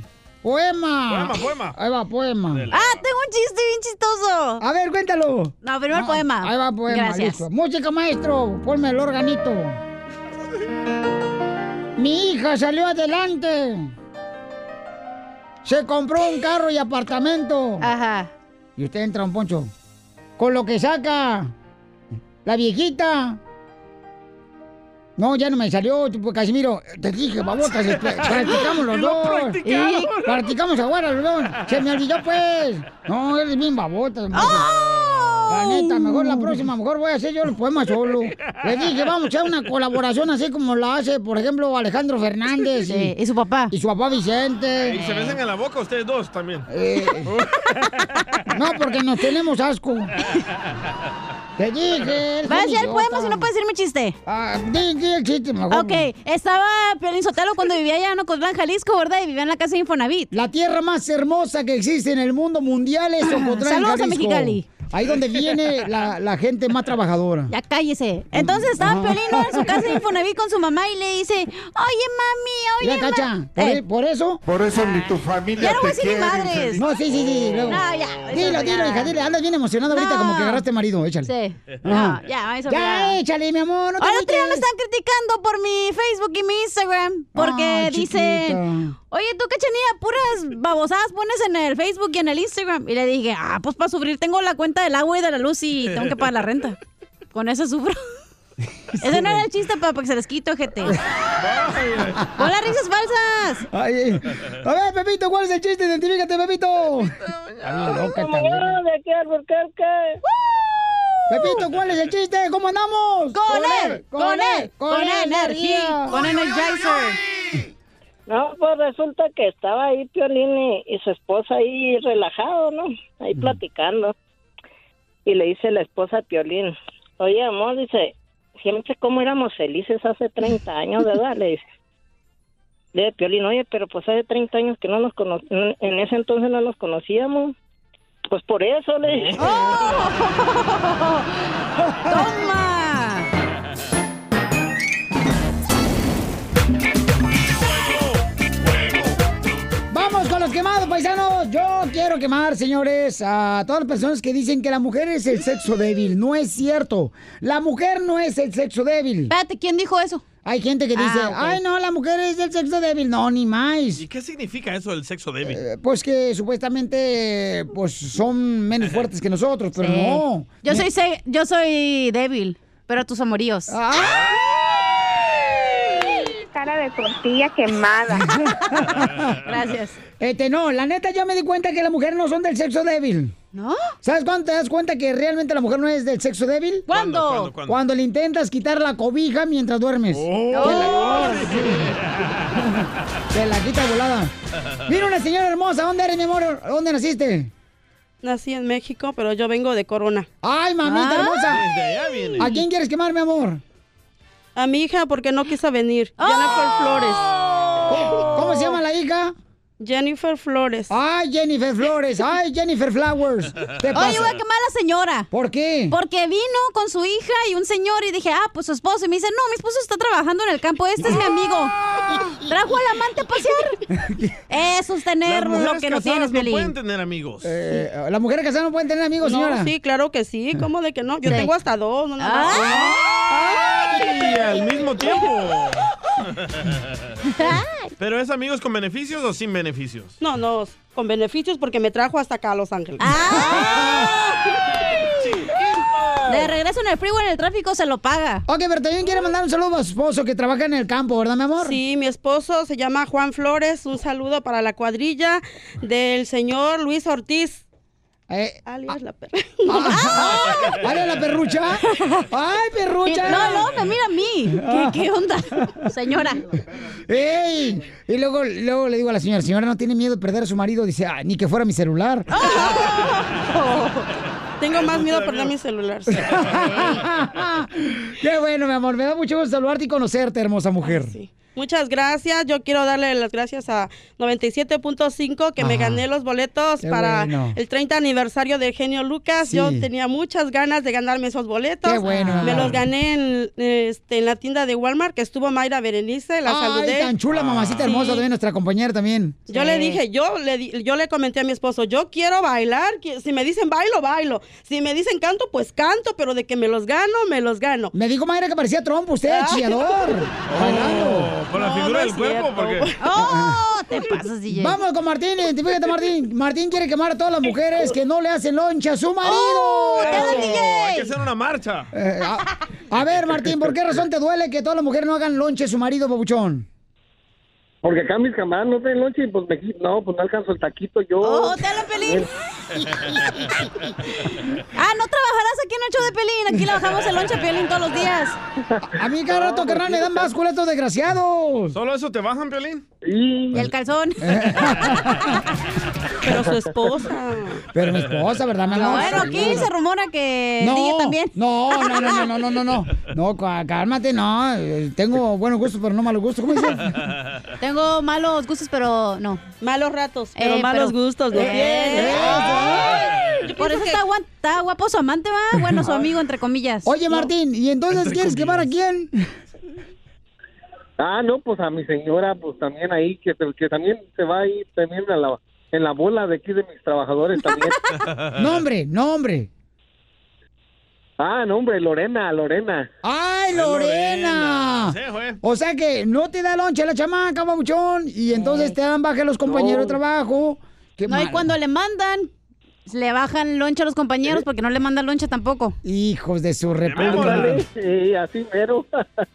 Poema. Poema, poema. Ahí va, poema. Ah, tengo un chiste bien chistoso. A ver, cuéntalo. No, primero el Ah, poema. Ahí va, poema. Gracias. listo. Música, maestro. Ponme el organito. Mi hija salió adelante. Se compró un carro y apartamento. Ajá. Y usted entra, un poncho. Con lo que saca la viejita. No, ya no me salió, Casimiro. Te dije, babotas, practicamos los dos. practicaron. Y practicamos ahora los dos. Se me olvidó, pues. No, eres bien babotas. La neta, mejor la próxima, mejor voy a hacer yo los poemas solo. Le dije, vamos a echar una colaboración así como la hace, por ejemplo, Alejandro Fernández. Sí, y su papá. Y su papá Vicente. Y se besan en la boca ustedes dos también. Eh. No, porque nos tenemos asco. Te dije. Va a decir el poema si no puedes decir mi chiste. Ah, di, di el chiste mejor. Ok, estaba Piolín Sotelo cuando vivía allá en Ocotlán, Jalisco, ¿verdad? Y vivía en la casa de Infonavit. La tierra más hermosa que existe en el mundo mundial es Ocotlán, Saludos a Jalisco. Mexicali. Ahí donde viene la, la gente más trabajadora. Ya cállese. Entonces estaba. Piolín ¿no? en su casa de Infonavit con su mamá y le dice, oye mami, oye Ya, Cacha, ma-". por, Eh, e- por eso. Por eso ni tu familia Ya no voy a te decir madres. No, sí, sí, sí. luego. No, ya, Dilo, ya. dilo, hija, dile. Andas bien emocionado ahorita como que agarraste marido. Échale. Sí. Ajá. No, ya, eso Ya, échale, mi amor. No te Ahora otro día me están criticando por mi Facebook y mi Instagram. Porque Ay, dicen, chiquita. Oye, tú, cachanilla, puras babosadas pones en el Facebook y en el Instagram. Y le dije, ah, pues para sufrir tengo la cuenta del agua y de la luz y tengo que pagar la renta. Con eso sufro. Ese no era el chiste, para que se les quite, ojete. ¡Con las risas falsas! Ay, a ver, Pepito, ¿cuál es el chiste? Identifícate, Pepito. Ay, loca también. de aquí al Burquerque. Pepito, ¿cuál es el chiste? ¿Cómo andamos? Con él, con él, con energía, con energizer. No, pues resulta que estaba ahí Piolín y, y su esposa ahí relajado, ¿no? Ahí platicando. Y le dice la esposa a Piolín, oye, amor, dice, siempre cómo éramos felices hace 30 años, ¿verdad? Le dice. Le dice Piolín, oye, pero pues hace 30 años que no nos conocíamos, en ese entonces no nos conocíamos. Pues por eso le dice. ¡Toma! Los quemados, paisanos. Yo quiero quemar, señores, a todas las personas que dicen que la mujer es el sexo débil. No es cierto. La mujer no es el sexo débil. Espérate, ¿quién dijo eso? Hay gente que Ah, dice, ay, no, la mujer es el sexo débil. No, ni más. ¿Y qué significa eso del sexo débil? Eh, Pues que supuestamente pues son menos fuertes que nosotros, pero Sí. no. Yo soy, se- yo soy débil, pero tus amoríos. Ah. Cara de tortilla quemada. Gracias. Este, no, la neta ya me di cuenta que las mujeres no son del sexo débil. ¿No? ¿Sabes cuándo te das cuenta que realmente la mujer no es del sexo débil? ¿Cuándo? ¿Cuándo, cuándo, cuándo? Cuando le intentas quitar la cobija mientras duermes. Te la, te la quita volada. Mira una señora hermosa, ¿dónde eres, mi amor? ¿Dónde naciste? Nací en México, pero yo vengo de Corona. Ay, mamita Ay. hermosa. ¿A quién quieres quemar, mi amor? A mi hija porque no quiso venir. Jennifer Flores. ¿Cómo, cómo se llama la hija? Jennifer Flores. Ay, Jennifer Flores. Ay, Jennifer Flowers. ¿Qué Oye, pasa? voy a quemar a la señora. ¿Por qué? Porque vino con su hija y un señor y dije, ah, pues su esposo. Y me dice, no, mi esposo está trabajando en el campo, este es mi amigo. Trajo al amante a pasear. Eso es tener Las lo que no tienes, no pueden tener amigos. Eh, ¿Las mujeres casadas no pueden tener amigos, No, señora? sí, claro que sí. ¿Cómo de que no? Yo Sí. tengo hasta dos. No, nada más. ¡Ay! Al mismo tiempo. ¿Pero es amigos con beneficios o sin beneficios? No, no, con beneficios porque me trajo hasta acá a Los Ángeles. De regreso en el freeway, en el tráfico, se lo paga. Ok, pero también quiere mandar un saludo a su esposo que trabaja en el campo, ¿verdad, mi amor? Sí, mi esposo se llama Juan Flores. Un saludo para la cuadrilla del señor Luis Ortiz. Eh, Alias la perra. ¿Vale la perrucha? ¡Ay, perrucha! No, no, me mira a mí. ¿Qué, qué onda, señora? ¡Ey! Y luego, luego le digo a la señora, señora, ¿no tiene miedo de perder a su marido? Dice, ah, ni que fuera mi celular. Tengo más miedo a perder mi celular. sí. Qué bueno, mi amor. Me da mucho gusto saludarte y conocerte, hermosa mujer. Muchas gracias. Yo quiero darle las gracias a 97.5 que me gané los boletos Qué para bueno. el 30 aniversario de Genio Lucas. Sí. Yo tenía muchas ganas de ganarme esos boletos. Qué bueno, Me los gané en, este, en la tienda de Walmart que estuvo Mayra Berenice. La Ay, saludé. tan chula, mamacita hermosa, Sí. también nuestra compañera también. Yo le dije, yo le, di- yo le comenté a mi esposo, yo quiero bailar, si me dicen bailo, bailo, si me dicen canto, pues canto, pero de que me los gano, me los gano. Me dijo Mayra que parecía trompo usted, chillador. Oh, ¿Con la figura no del cuerpo? Porque... ¡Oh! Te pasas, DJ. Vamos con Martín, identifícate Martín. Martín quiere quemar a todas las mujeres que no le hacen loncha a su marido. ¡Oh! Hay que hacer una marcha. Eh, a, a ver, Martín, ¿por qué razón te duele que todas las mujeres no hagan lonche a su marido, babuchón? Porque acá mis camaradas no tienen lonche y pues me no, pues no alcanzo el taquito yo. ¡Oh, te hablan, Pelín! Ah, no trabajarás aquí en el show de Pelín. Aquí le bajamos el lonche a Pelín todos los días. A mí cada rato, carnal, me dan báscula estos desgraciados. ¿Solo eso te bajan, Piolín? Y el calzón. Pero su esposa. Pero mi esposa, ¿verdad? Bueno, aquí se rumora que DJ también. No, no, no, no, no, no, no, no. No, cá- cálmate, no. Tengo buenos gustos, pero no malos gustos. ¿Cómo dice? Tengo malos gustos, pero no. Malos ratos, pero Eh, malos pero- gustos, ¿no? Eh, Ay, Por eso está, guan- está guapo su amante, va. Bueno, su amigo, entre comillas. Oye, Martín, ¿y entonces quieres quemar a quién? Ah, no, pues a mi señora, pues también ahí, que, que también se va ahí también a la, en la bola de aquí de mis trabajadores también. Nombre, nombre. Ah, no, hombre, Lorena, Lorena. ¡Ay, Lorena! O sea que no te da lonche la chamaca, babuchón, y entonces te dan baja los compañeros de trabajo. Qué No, y cuando le mandan, le bajan lonche a los compañeros porque no le mandan lonche tampoco. Hijos de su república. Sí, así mero.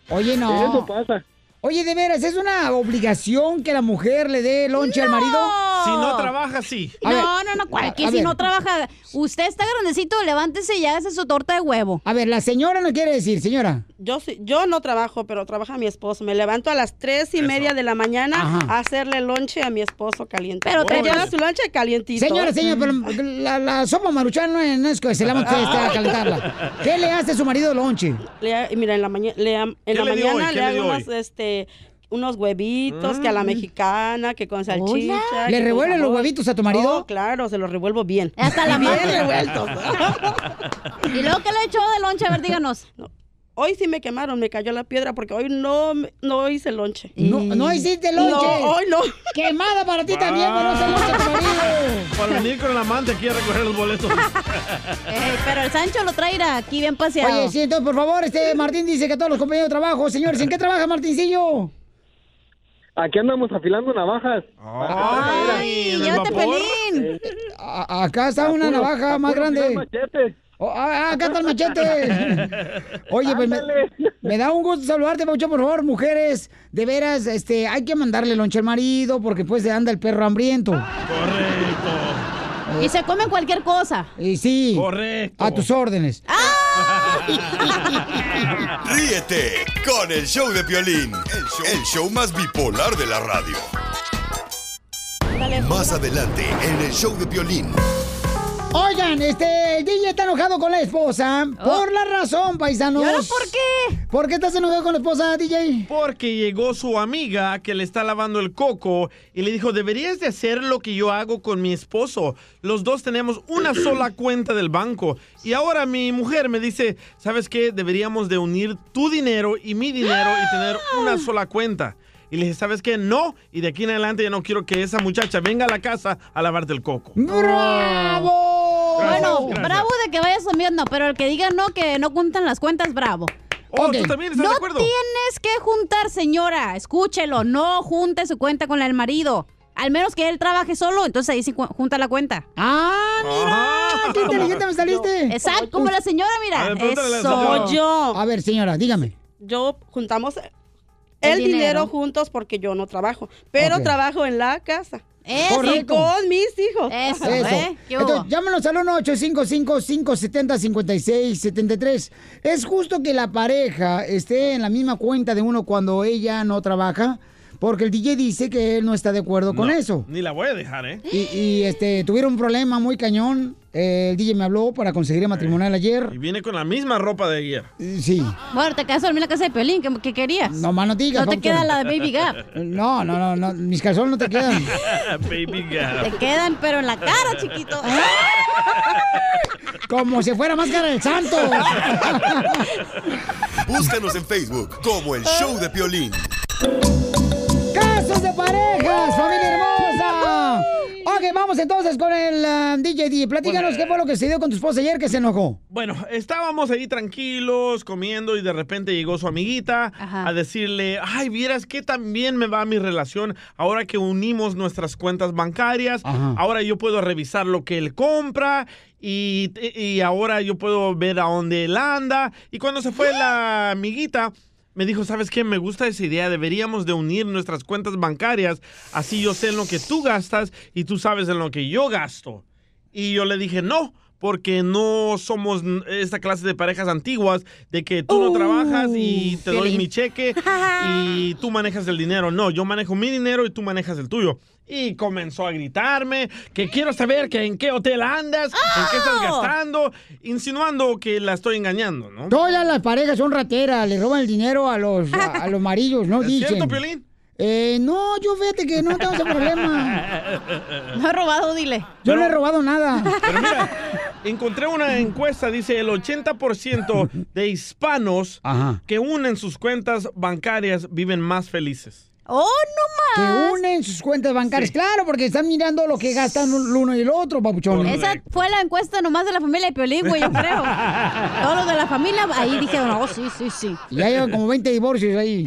Oye, no. Eso pasa. Oye, de veras, ¿es una obligación que la mujer le dé lonche al marido? Si no trabaja, sí. A ver, No, no, no, cual- que a si ver. no trabaja, usted está grandecito, levántese y hace su torta de huevo. A ver, la señora no quiere decir, señora. Yo yo no trabajo, pero trabaja mi esposo. Me levanto a las tres y media de la mañana Ajá. a hacerle lonche a mi esposo caliente. Pero te- lleva su lonche calientito. Señora, señora, pero la, la sopa maruchan no es, no es que se la vamos a calentarla. ¿Qué le hace a su marido lonche? Le ha- mira, en la, maña- le ha- en la le dio hoy? mañana ¿Qué le le hago dio unos, unos huevitos que a la Mm. mexicana, que con salchicha. ¿Le que con revuelve los huevitos a tu marido? Oh, claro, se los revuelvo bien. Hasta la bien madre. revueltos. ¿Y luego qué le echó de lonche? A ver, díganos. Hoy sí me quemaron, me cayó la piedra porque hoy no, me- no hice lonche. No, no hiciste lonche. No, hoy no. Quemada para ti también, pero no se lonche marido. Para venir con el amante aquí a recoger los boletos. Ey, pero el Sancho lo trae aquí bien paseado. Oye, sí, entonces, por favor, este Martín dice que todos los compañeros de trabajo, señores, ¿en qué trabaja Martincillo? Aquí andamos afilando navajas. Ay, llévate pelín. A- acá está A una puro- navaja más grande. machete. Oh, ah, ah, acá está el machete. Oye, pues me, me da un gusto saludarte, Paucho, por favor, mujeres. De veras, este, hay que mandarle lonche al marido porque pues anda el perro hambriento. Y se come cualquier cosa. Y sí. Correcto. A tus órdenes. Ríete con el show de Piolín, el show, el show más bipolar de la radio. Más adelante en el show de Piolín. Oigan, este, el DJ está enojado con la esposa por la razón, paisanos. ¿Y ahora por qué? ¿Por qué estás enojado con la esposa, DJ? Porque llegó su amiga que le está lavando el coco y le dijo, deberías de hacer lo que yo hago con mi esposo. Los dos tenemos una sola cuenta del banco. Y ahora mi mujer me dice, ¿sabes qué? Deberíamos de unir tu dinero y mi dinero y tener una sola cuenta. Y le dije, ¿sabes qué? No. Y de aquí en adelante ya no quiero que esa muchacha venga a la casa a lavarte el coco. ¡Bravo! Bueno, Gracias. bravo de que vayas no, pero el que diga no, que no juntan las cuentas, bravo. Oh, ¿tú también estás no de acuerdo? tienes que juntar, señora. Escúchelo, no junte su cuenta con la del marido. Al menos que él trabaje solo, entonces ahí sí junta la cuenta. ¡Ah, mira! ¡Qué inteligente me saliste! Exacto, como la señora, mira. Ver, Eso. señora. yo. A ver, señora, dígame. Yo juntamos el, El dinero. dinero. juntos porque yo no trabajo, pero trabajo en la casa. Eso, Correcto. con mis hijos. Eso, Eso. ¿eh? ¿Qué hubo? Entonces, llámanos al 1-855-570-5673. ¿Es justo que la pareja esté en la misma cuenta de uno cuando ella no trabaja? Porque el DJ dice que él no está de acuerdo con No, eso. Ni la voy a dejar, ¿eh? Y, y, este, tuvieron un problema muy cañón. Eh, el DJ me habló para conseguir el matrimonial ayer. Y viene con la misma ropa de ayer. Sí. Bueno, te quedas a dormir en la casa de Pelín, ¿qué, qué querías? No más no digas. No te queda la de Baby Gap. No, no, no, no. Mis calzones no te quedan. Baby Gap. Te quedan, pero en la cara, chiquito. Como si fuera máscara del santo. Búscanos en Facebook como el Show de Piolín. ¡Casos de parejas, familia hermosa! Ok, vamos entonces con el ah, DJ D. Platícanos qué fue lo que se dio con tu esposa ayer que se enojó. Bueno, estábamos ahí tranquilos, comiendo, y de repente llegó su amiguita Ajá. a decirle, ay, vieras que también me va mi relación ahora que unimos nuestras cuentas bancarias. Ajá. Ahora yo puedo revisar lo que él compra y, y ahora yo puedo ver a dónde él anda. Y cuando se fue la amiguita... Me dijo, ¿sabes qué? Me gusta esa idea. Deberíamos de unir nuestras cuentas bancarias. Así yo sé en lo que tú gastas y tú sabes en lo que yo gasto. Y yo le dije, no, porque no somos esta clase de parejas antiguas de que tú no trabajas y te doy mi cheque y tú manejas el dinero. No, yo manejo mi dinero y tú manejas el tuyo. Y comenzó a gritarme que quiero saber que en qué hotel andas, en qué estás ¡Oh! gastando, insinuando que la estoy engañando, ¿no? Todas las parejas son rateras, le roban el dinero a los, a, a los maridos, ¿no? ¿Es Dicen. cierto, Piolín? Eh, no, yo fíjate que no tengo ese problema. No he robado, dile. Yo no he robado nada. Pero mira, encontré una encuesta, dice el 80% de hispanos Ajá. que unen sus cuentas bancarias viven más felices. ¡Oh, Que no más! unen sus cuentas bancarias. Claro, porque están mirando lo que gastan el uno y el otro, papuchón. Esa fue la encuesta nomás de la familia de Piolín, güey, yo creo. Todos los de la familia, ahí dijeron, oh, sí, sí, sí. Ya llevan como 20 divorcios ahí.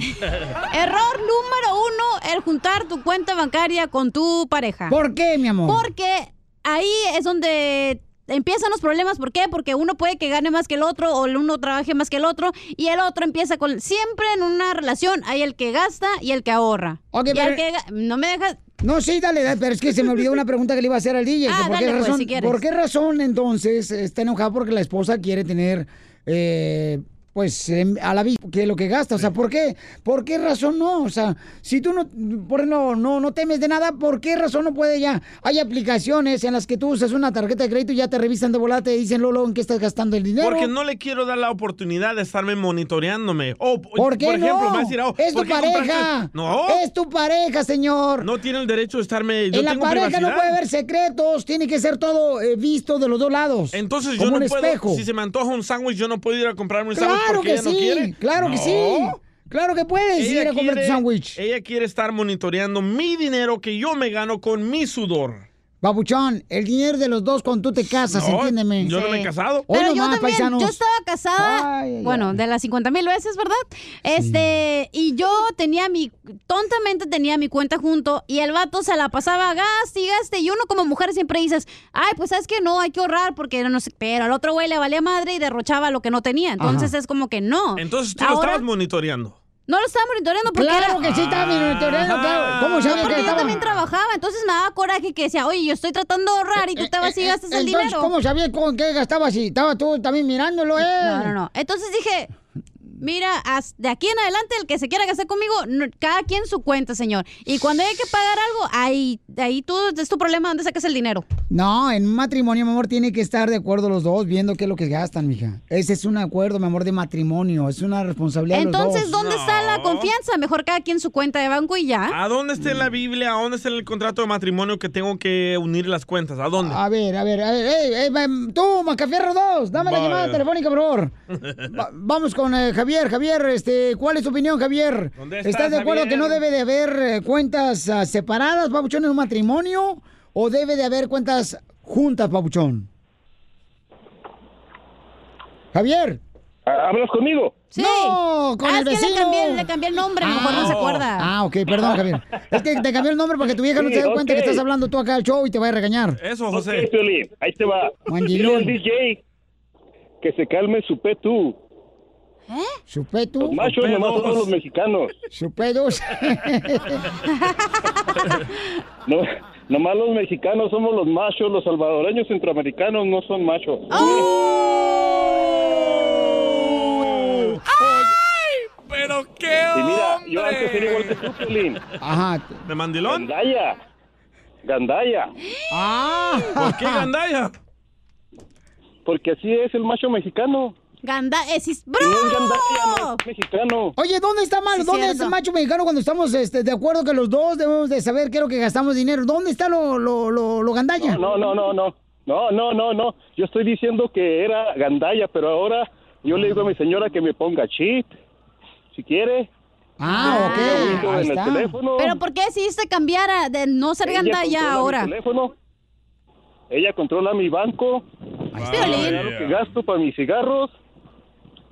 Error número uno, el juntar tu cuenta bancaria con tu pareja. ¿Por qué, mi amor? Porque ahí es donde empiezan los problemas. ¿Por qué? Porque uno puede que gane más que el otro o el uno trabaje más que el otro y el otro empieza con... Siempre en una relación hay el que gasta y el que ahorra. Ok, y pero- el que... No me dejas... No, sí, dale, dale, pero es que se me olvidó una pregunta que le iba a hacer al DJ. Ah, ¿por, qué pues, razón, si. ¿Por qué razón entonces está enojado porque la esposa quiere tener, eh, pues, em, a la vista que lo que gasta? O sea, ¿por qué? ¿Por qué razón no? O sea, si tú no, por no, no, no temes de nada, ¿por qué razón no puede ya? Hay aplicaciones en las que tú usas una tarjeta de crédito y ya te revisan de volada, te dicen, Lolo, ¿en qué estás gastando el dinero? Porque no le quiero dar la oportunidad de estarme monitoreándome. O, ¿Por qué por ejemplo, no? me va a decir, oh, es tu ¿por qué compraste- pareja. No, Es tu pareja, señor. no tiene el derecho de estarme. Yo en la tengo pareja privacidad. no puede haber secretos, tiene que ser todo eh, visto de los dos lados. Entonces yo no un puedo, espejo. si se me antoja un sándwich, yo no puedo ir a comprarme un sándwich Claro que ella no sí, quiere. claro que No. sí. Claro que puedes ir a comer tu sándwich. Ella quiere estar monitoreando mi dinero que yo me gano con mi sudor. Babuchón, el dinero de los dos cuando tú te casas, No, entiéndeme. yo no me he casado. Hoy Pero yo nomás, también, paisanos. yo estaba casada, Ay, ay, bueno, ay. de las 50 mil veces, ¿verdad? Este, y yo tenía mi, tontamente tenía mi cuenta junto y el vato se la pasaba gaste y gaste y uno como mujer siempre dices, ay, pues sabes que no, hay que ahorrar porque no sé, pero al otro güey le valía madre y derrochaba lo que no tenía, entonces Ajá. es como que no. Entonces tú lo estabas monitoreando. No lo estaba monitoreando porque Claro era- que sí estaba monitoreando, claro. ¿Cómo No, sabía porque que yo también trabajaba, entonces me daba coraje que decía, oye, yo estoy tratando de ahorrar y tú te vas y gastas el Eh, dinero. ¿cómo sabías con qué gastabas si estaba tú también mirándolo, eh? No, no, no. Entonces dije, mira, de aquí en adelante el que se quiera casar conmigo, no- cada quien su cuenta, señor. Y cuando hay que pagar algo, ahí, ahí tú, es tu problema, ¿dónde sacas el dinero? No, en un matrimonio, mi amor, tiene que estar de acuerdo los dos viendo qué es lo que gastan, mija. Ese es un acuerdo, mi amor, de matrimonio. Es una responsabilidad de los Entonces, dos. ¿dónde está la confianza? Mejor cada quien su cuenta de banco y ya. ¿A dónde está en la Biblia? ¿A dónde está el contrato de matrimonio que tengo que unir las cuentas? ¿A dónde? A ver, a ver, a ver, ey, ey, va- tú, Macafierro 2, dame la llamada telefónica, por favor. Va- vamos con eh, Javier. Javier, este, ¿cuál es tu opinión, Javier? ¿Dónde ¿Estás estás, de acuerdo Javier? que no debe de haber eh, cuentas ah, separadas, papuchón, en un matrimonio? ¿O debe de haber cuentas juntas, papuchón? Javier. ¿Hablas conmigo? Sí. No, con Ah, el es que vecino. le cambié, le cambié el nombre, a lo mejor no se acuerda. Ah, ok, perdón, Javier. Es que te cambié el nombre para que tu vieja no se dé cuenta que estás hablando tú acá al show y te vaya a regañar. Eso, Ok, Piolín, ahí te va. Dile al DJ que se calme su petú. ¿Su petu? Los machos nomás somos los mexicanos. Su pedos. No, Nomás los mexicanos somos los machos, los salvadoreños centroamericanos no son machos. ¡Pero qué Y mira, yo antes era igual que tú. Ajá. ¿De mandilón? Gandaya. Gandaya. Ah. ¿Por qué gandaya? Porque así es el macho mexicano. Ganda, es No es gandaya, es mexicano. Oye, ¿dónde está mal? Sí, ¿Dónde cierto. es el macho mexicano cuando estamos este, de acuerdo que los dos debemos de saber qué es lo que gastamos dinero? ¿Dónde está lo, lo, lo, lo gandalla? No, no, no, no. No, no, no, no. Yo estoy diciendo que era gandaya, pero ahora yo le digo a mi señora que me ponga chip. Si quiere. Ah, ok. Ahí en el está. teléfono. ¿Pero por qué decidiste cambiar a- de no ser Ella gandalla controla mi ahora? teléfono. Ella controla mi banco. Me da lo que gasto para mis cigarros.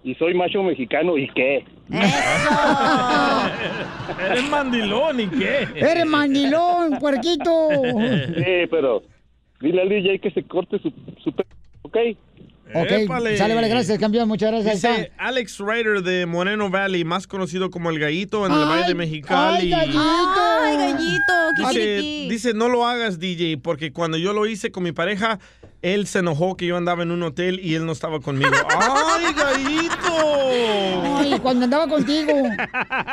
Y soy macho mexicano. ¿Y qué? Eres mandilón, ¿y qué? Eres mandilón, puerquito. Sí, pero dile al DJ que se corte su, su ¿ok? Ok, Épale. sale, vale, gracias, campeón, muchas gracias. Dice Alex Ryder de Moreno Valley, más conocido como el Gallito en el Ay, Valle de Mexicali. ay, gallito. Ay, gallito, Dice, dice, no lo hagas, DJ, porque cuando yo lo hice con mi pareja, él se enojó que yo andaba en un hotel y él no estaba conmigo. ¡Ay, gallito! Ay, cuando andaba contigo.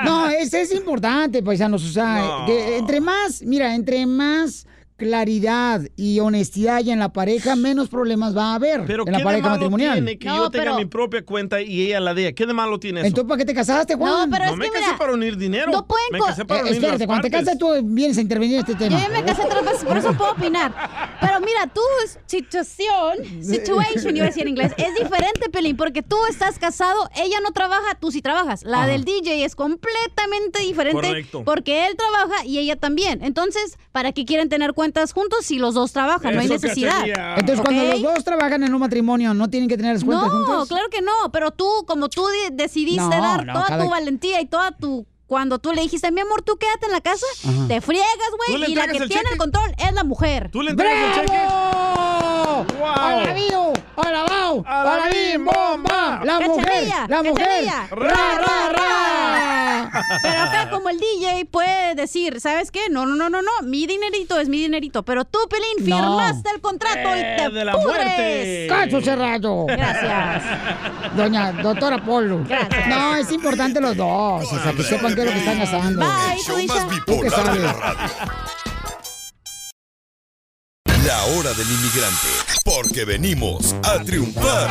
No, ese es importante, paisanos. O sea, No. que entre más, mira, entre más claridad y honestidad haya en la pareja, menos problemas va a haber Pero en la ¿qué de pareja malo matrimonial. tiene que yo tenga mi propia cuenta y ella la de ella? ¿Qué de malo tiene eso? Entonces, ¿para qué te casaste, Juan? No, pero no es me que casé mira, para unir dinero. no pueden me casé para Eh, unir espérate, cuando te casas tú vienes a intervenir en este tema. Yo ya me casé tres veces, por eso puedo opinar. Pero mira, tu situación, situation, yo decía en inglés, es diferente, Pelín, porque tú estás casado, ella no trabaja, tú sí trabajas. La Ajá. del DJ es completamente diferente Correcto. porque él trabaja y ella también. Entonces, ¿para qué quieren tener cuentas juntos si los dos trabajan? no hay necesidad. Entonces, cuando los dos trabajan en un matrimonio, ¿no tienen que tener las cuentas No, juntas? claro que no, pero tú, como tú de- decidiste No, dar no, toda cada- tu valentía y toda tu... Cuando tú le dijiste, mi amor, tú quédate en la casa, Ajá. te friegas, ¿Tú güey, y la que el tiene cheque? el control es la mujer. ¿Tú le entregas el cheque? ¡Bravo! Wow. ¡Alabío! ¡Alabao! ¡Alabim! ¡Bomba! ¡La mujer! ¡La mujer! ¡Ra, ra, ra! Pero acá como el DJ puede decir, ¿sabes qué? No, no, no, no, no, mi dinerito es mi dinerito, pero tú, Pelín, No. firmaste el contrato y Eh, te de la pudres. muerte. ¡Cacho cerrado! Gracias. Doña doctora Polo. Gracias. No, es importante los dos. O sea, que sepan qué es lo que están gastando. Bye, show más bipolar de la radio. La hora del inmigrante, porque venimos a triunfar.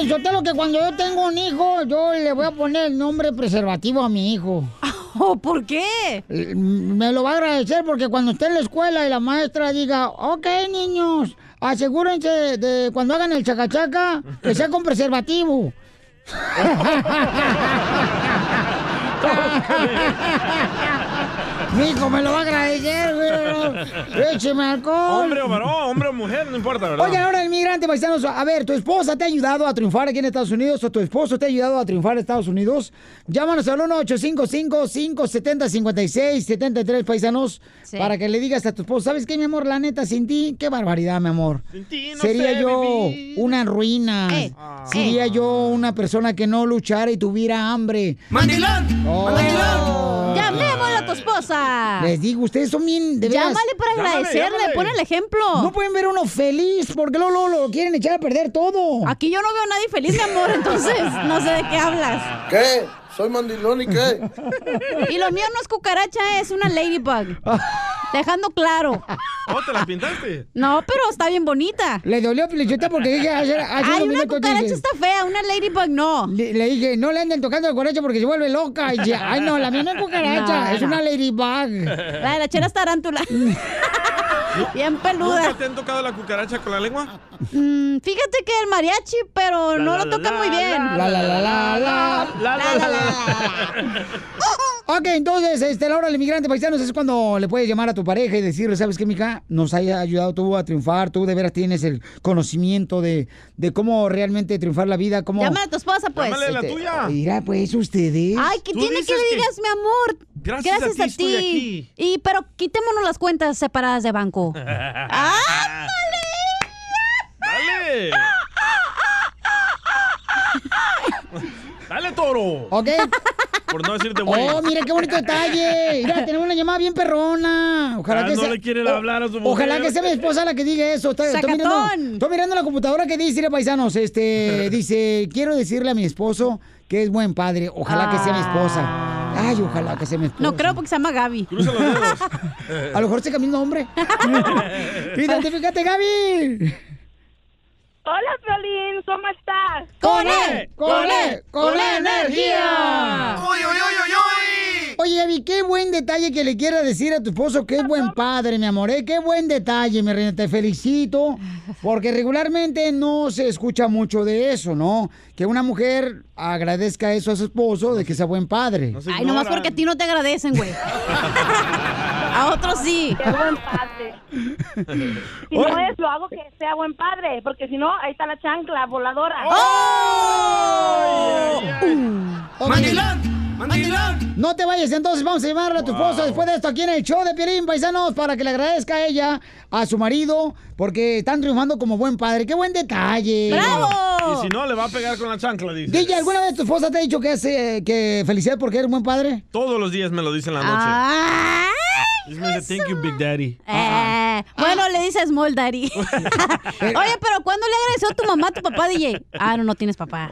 Fíjate, Felizotelo, que cuando yo tengo un hijo, yo le voy a poner el nombre preservativo a mi hijo. Oh, ¿Por qué? Eh, Me lo va a agradecer porque cuando esté en la escuela y la maestra diga, ok, niños, asegúrense de cuando hagan el chacachaca que sea con preservativo. Mi hijo me lo va a agradecer, güey. Écheme alcohol. Hombre o varón, hombre o mujer, no importa, ¿verdad? Oye, ahora el migrante paisanos, a ver, ¿tu esposa te ha ayudado a triunfar aquí en Estados Unidos o tu esposo te ha ayudado a triunfar en Estados Unidos? Llámanos al 1-855-570-5673, paisanos, Sí. para que le digas a tu esposo, ¿sabes qué, mi amor? La neta, sin ti, qué barbaridad, mi amor. Sin ti no Sería sé yo vivir. una ruina. Eh, Sería yo una persona que no luchara y tuviera hambre. ¡Mandilón! Oh. Llamémosle a tu esposa. Les digo, ustedes son bien, de veras. Llámale para agradecerle, llámale. pon el ejemplo. No pueden ver a uno feliz porque luego, luego lo quieren echar a perder todo. Aquí yo no veo a nadie feliz, mi amor, entonces no sé de qué hablas. ¿Qué? ¿Soy mandilón y qué? Y lo mío no es cucaracha, es una ladybug. Dejando claro. ¿Oh, te la pintaste? No, pero está bien bonita. Le dolió Felicita porque dije hace, hace Ay, una cucaracha dije- está fea, una ladybug no. Le, le dije, no le anden tocando el cucaracha porque se vuelve loca. Y dice, ay, no, la mía no es cucaracha, No, es no. una ladybug. La de la chera es tarántula. bien ¿Nunca peluda. te han tocado la cucaracha con la lengua? Mm, fíjate que el mariachi, pero no La, lo la, toca la, muy bien. La, la, la, la, la. La, la, la, la, la. Ok, entonces, este, la hora del inmigrante paisanos es cuando le puedes llamar a tu pareja y decirle, ¿sabes qué, mija? Nos haya ayudado tú a triunfar, tú de veras tienes el conocimiento de, de cómo realmente triunfar la vida, cómo... Llámale a tu esposa, pues. Llámale a la tuya. Mira, pues, ustedes... Ay, que tiene que le que- digas, mi amor. Gracias a ti estoy aquí. Y pero quitémonos las cuentas separadas de banco. ¡Dale! ¡Dale, toro! Ok. Por no decirte güey. Oh, mira qué bonito detalle. Mira, tenemos una llamada bien perrona. Ojalá Ah, que no sea. le quiere o- hablar a su Ojalá mujer. que sea mi esposa la que diga eso. Estoy, estoy mirando, Sacatón. estoy mirando la computadora que dice, mire, paisanos, este, dice, quiero decirle a mi esposo que es buen padre. Ojalá que sea mi esposa. Ay, ojalá que sea mi esposa. No creo porque se llama Gaby. Cruza los dedos. A lo mejor se cambió el nombre. Identifícate, Gaby. Hola, Piolín, ¿cómo estás? ¡Con él! ¡Con él! ¡Con la energía! ¡Uy, uy, uy, uy, uy! Oye, Gaby, qué buen detalle que le quiera decir a tu esposo que es buen padre, mi amor. ¿eh? Qué buen detalle, mi reina. Te felicito. Porque regularmente no se escucha mucho de eso, ¿no? Que una mujer agradezca eso a su esposo de que sea buen padre. Ay, nomás porque a ti no te agradecen, güey. A otros sí. Qué buen padre. Si no es, lo hago que sea buen padre, porque si no, ahí está la chancla voladora. ¡Mandilón! ¡Mandilón! No te vayas, entonces vamos a llamarle a tu esposo después de esto aquí en el show de Piolín, paisanos, para que le agradezca a ella, a su marido, porque están triunfando como buen padre. ¡Qué buen detalle! Y si no, le va a pegar con la chancla, dice. DJ, ¿alguna vez tu esposa te ha dicho que, es, eh, que felicidad porque eres buen padre? Todos los días me lo dice en la noche. Ay, Dice, thank you, Big Daddy. eh, bueno, le dices Small Daddy. Oye, pero ¿cuándo le agradeció a tu mamá a tu papá, DJ? Ah, no, no tienes papá.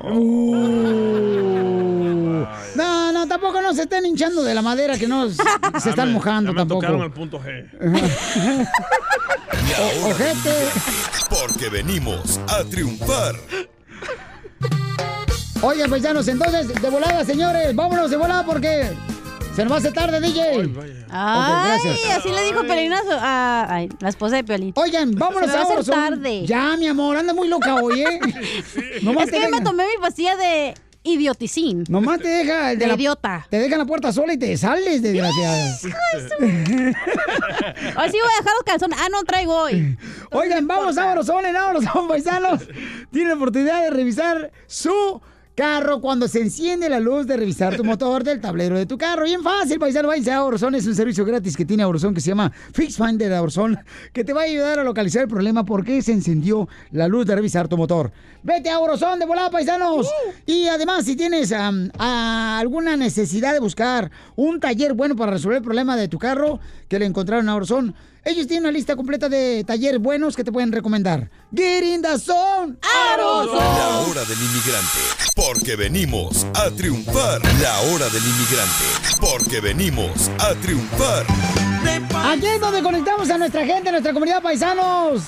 No, no, tampoco no se estén hinchando de la madera que no se están Ya me- mojando ya me tampoco. tocaron el punto G. Y ahora, Ojete. porque venimos a triunfar. Oye, paisanos, entonces, de volada, señores, vámonos de volada porque se nos va a hacer tarde, DJ. Ay, gracias. así le dijo Pelín a, ay, la esposa de Pelín. Oigan, vámonos Se me va a hacer tarde. Ya, mi amor, anda muy loca hoy, ¿eh? Nomás es que me tomé mi pastilla de idioticín. Nomás te deja el de, De la idiota. Te dejan la puerta sola y te sales, desgraciada. Hoy sí voy a dejar los calzones. Ah, no traigo hoy. Oigan, vamos, vámonos, vámonos, vamos, paisanos. Tienen la oportunidad de revisar su carro cuando se enciende la luz de revisar tu motor del tablero de tu carro. Bien fácil, paisano, váyanse a Auroson. Es un servicio gratis que tiene Auroson que se llama Fix Finder de Auroson, que te va a ayudar a localizar el problema por qué se encendió la luz de revisar tu motor. Vete a Auroson de volada, paisanos. Y además, si tienes a- alguna necesidad de buscar un taller bueno para resolver el problema de tu carro, que le encontraron en Auroson, ellos tienen una lista completa de talleres buenos que te pueden recomendar. The zone, La hora del inmigrante, porque venimos a triunfar. La hora del inmigrante, porque venimos a triunfar. Aquí es donde conectamos a nuestra gente, a nuestra comunidad paisanos.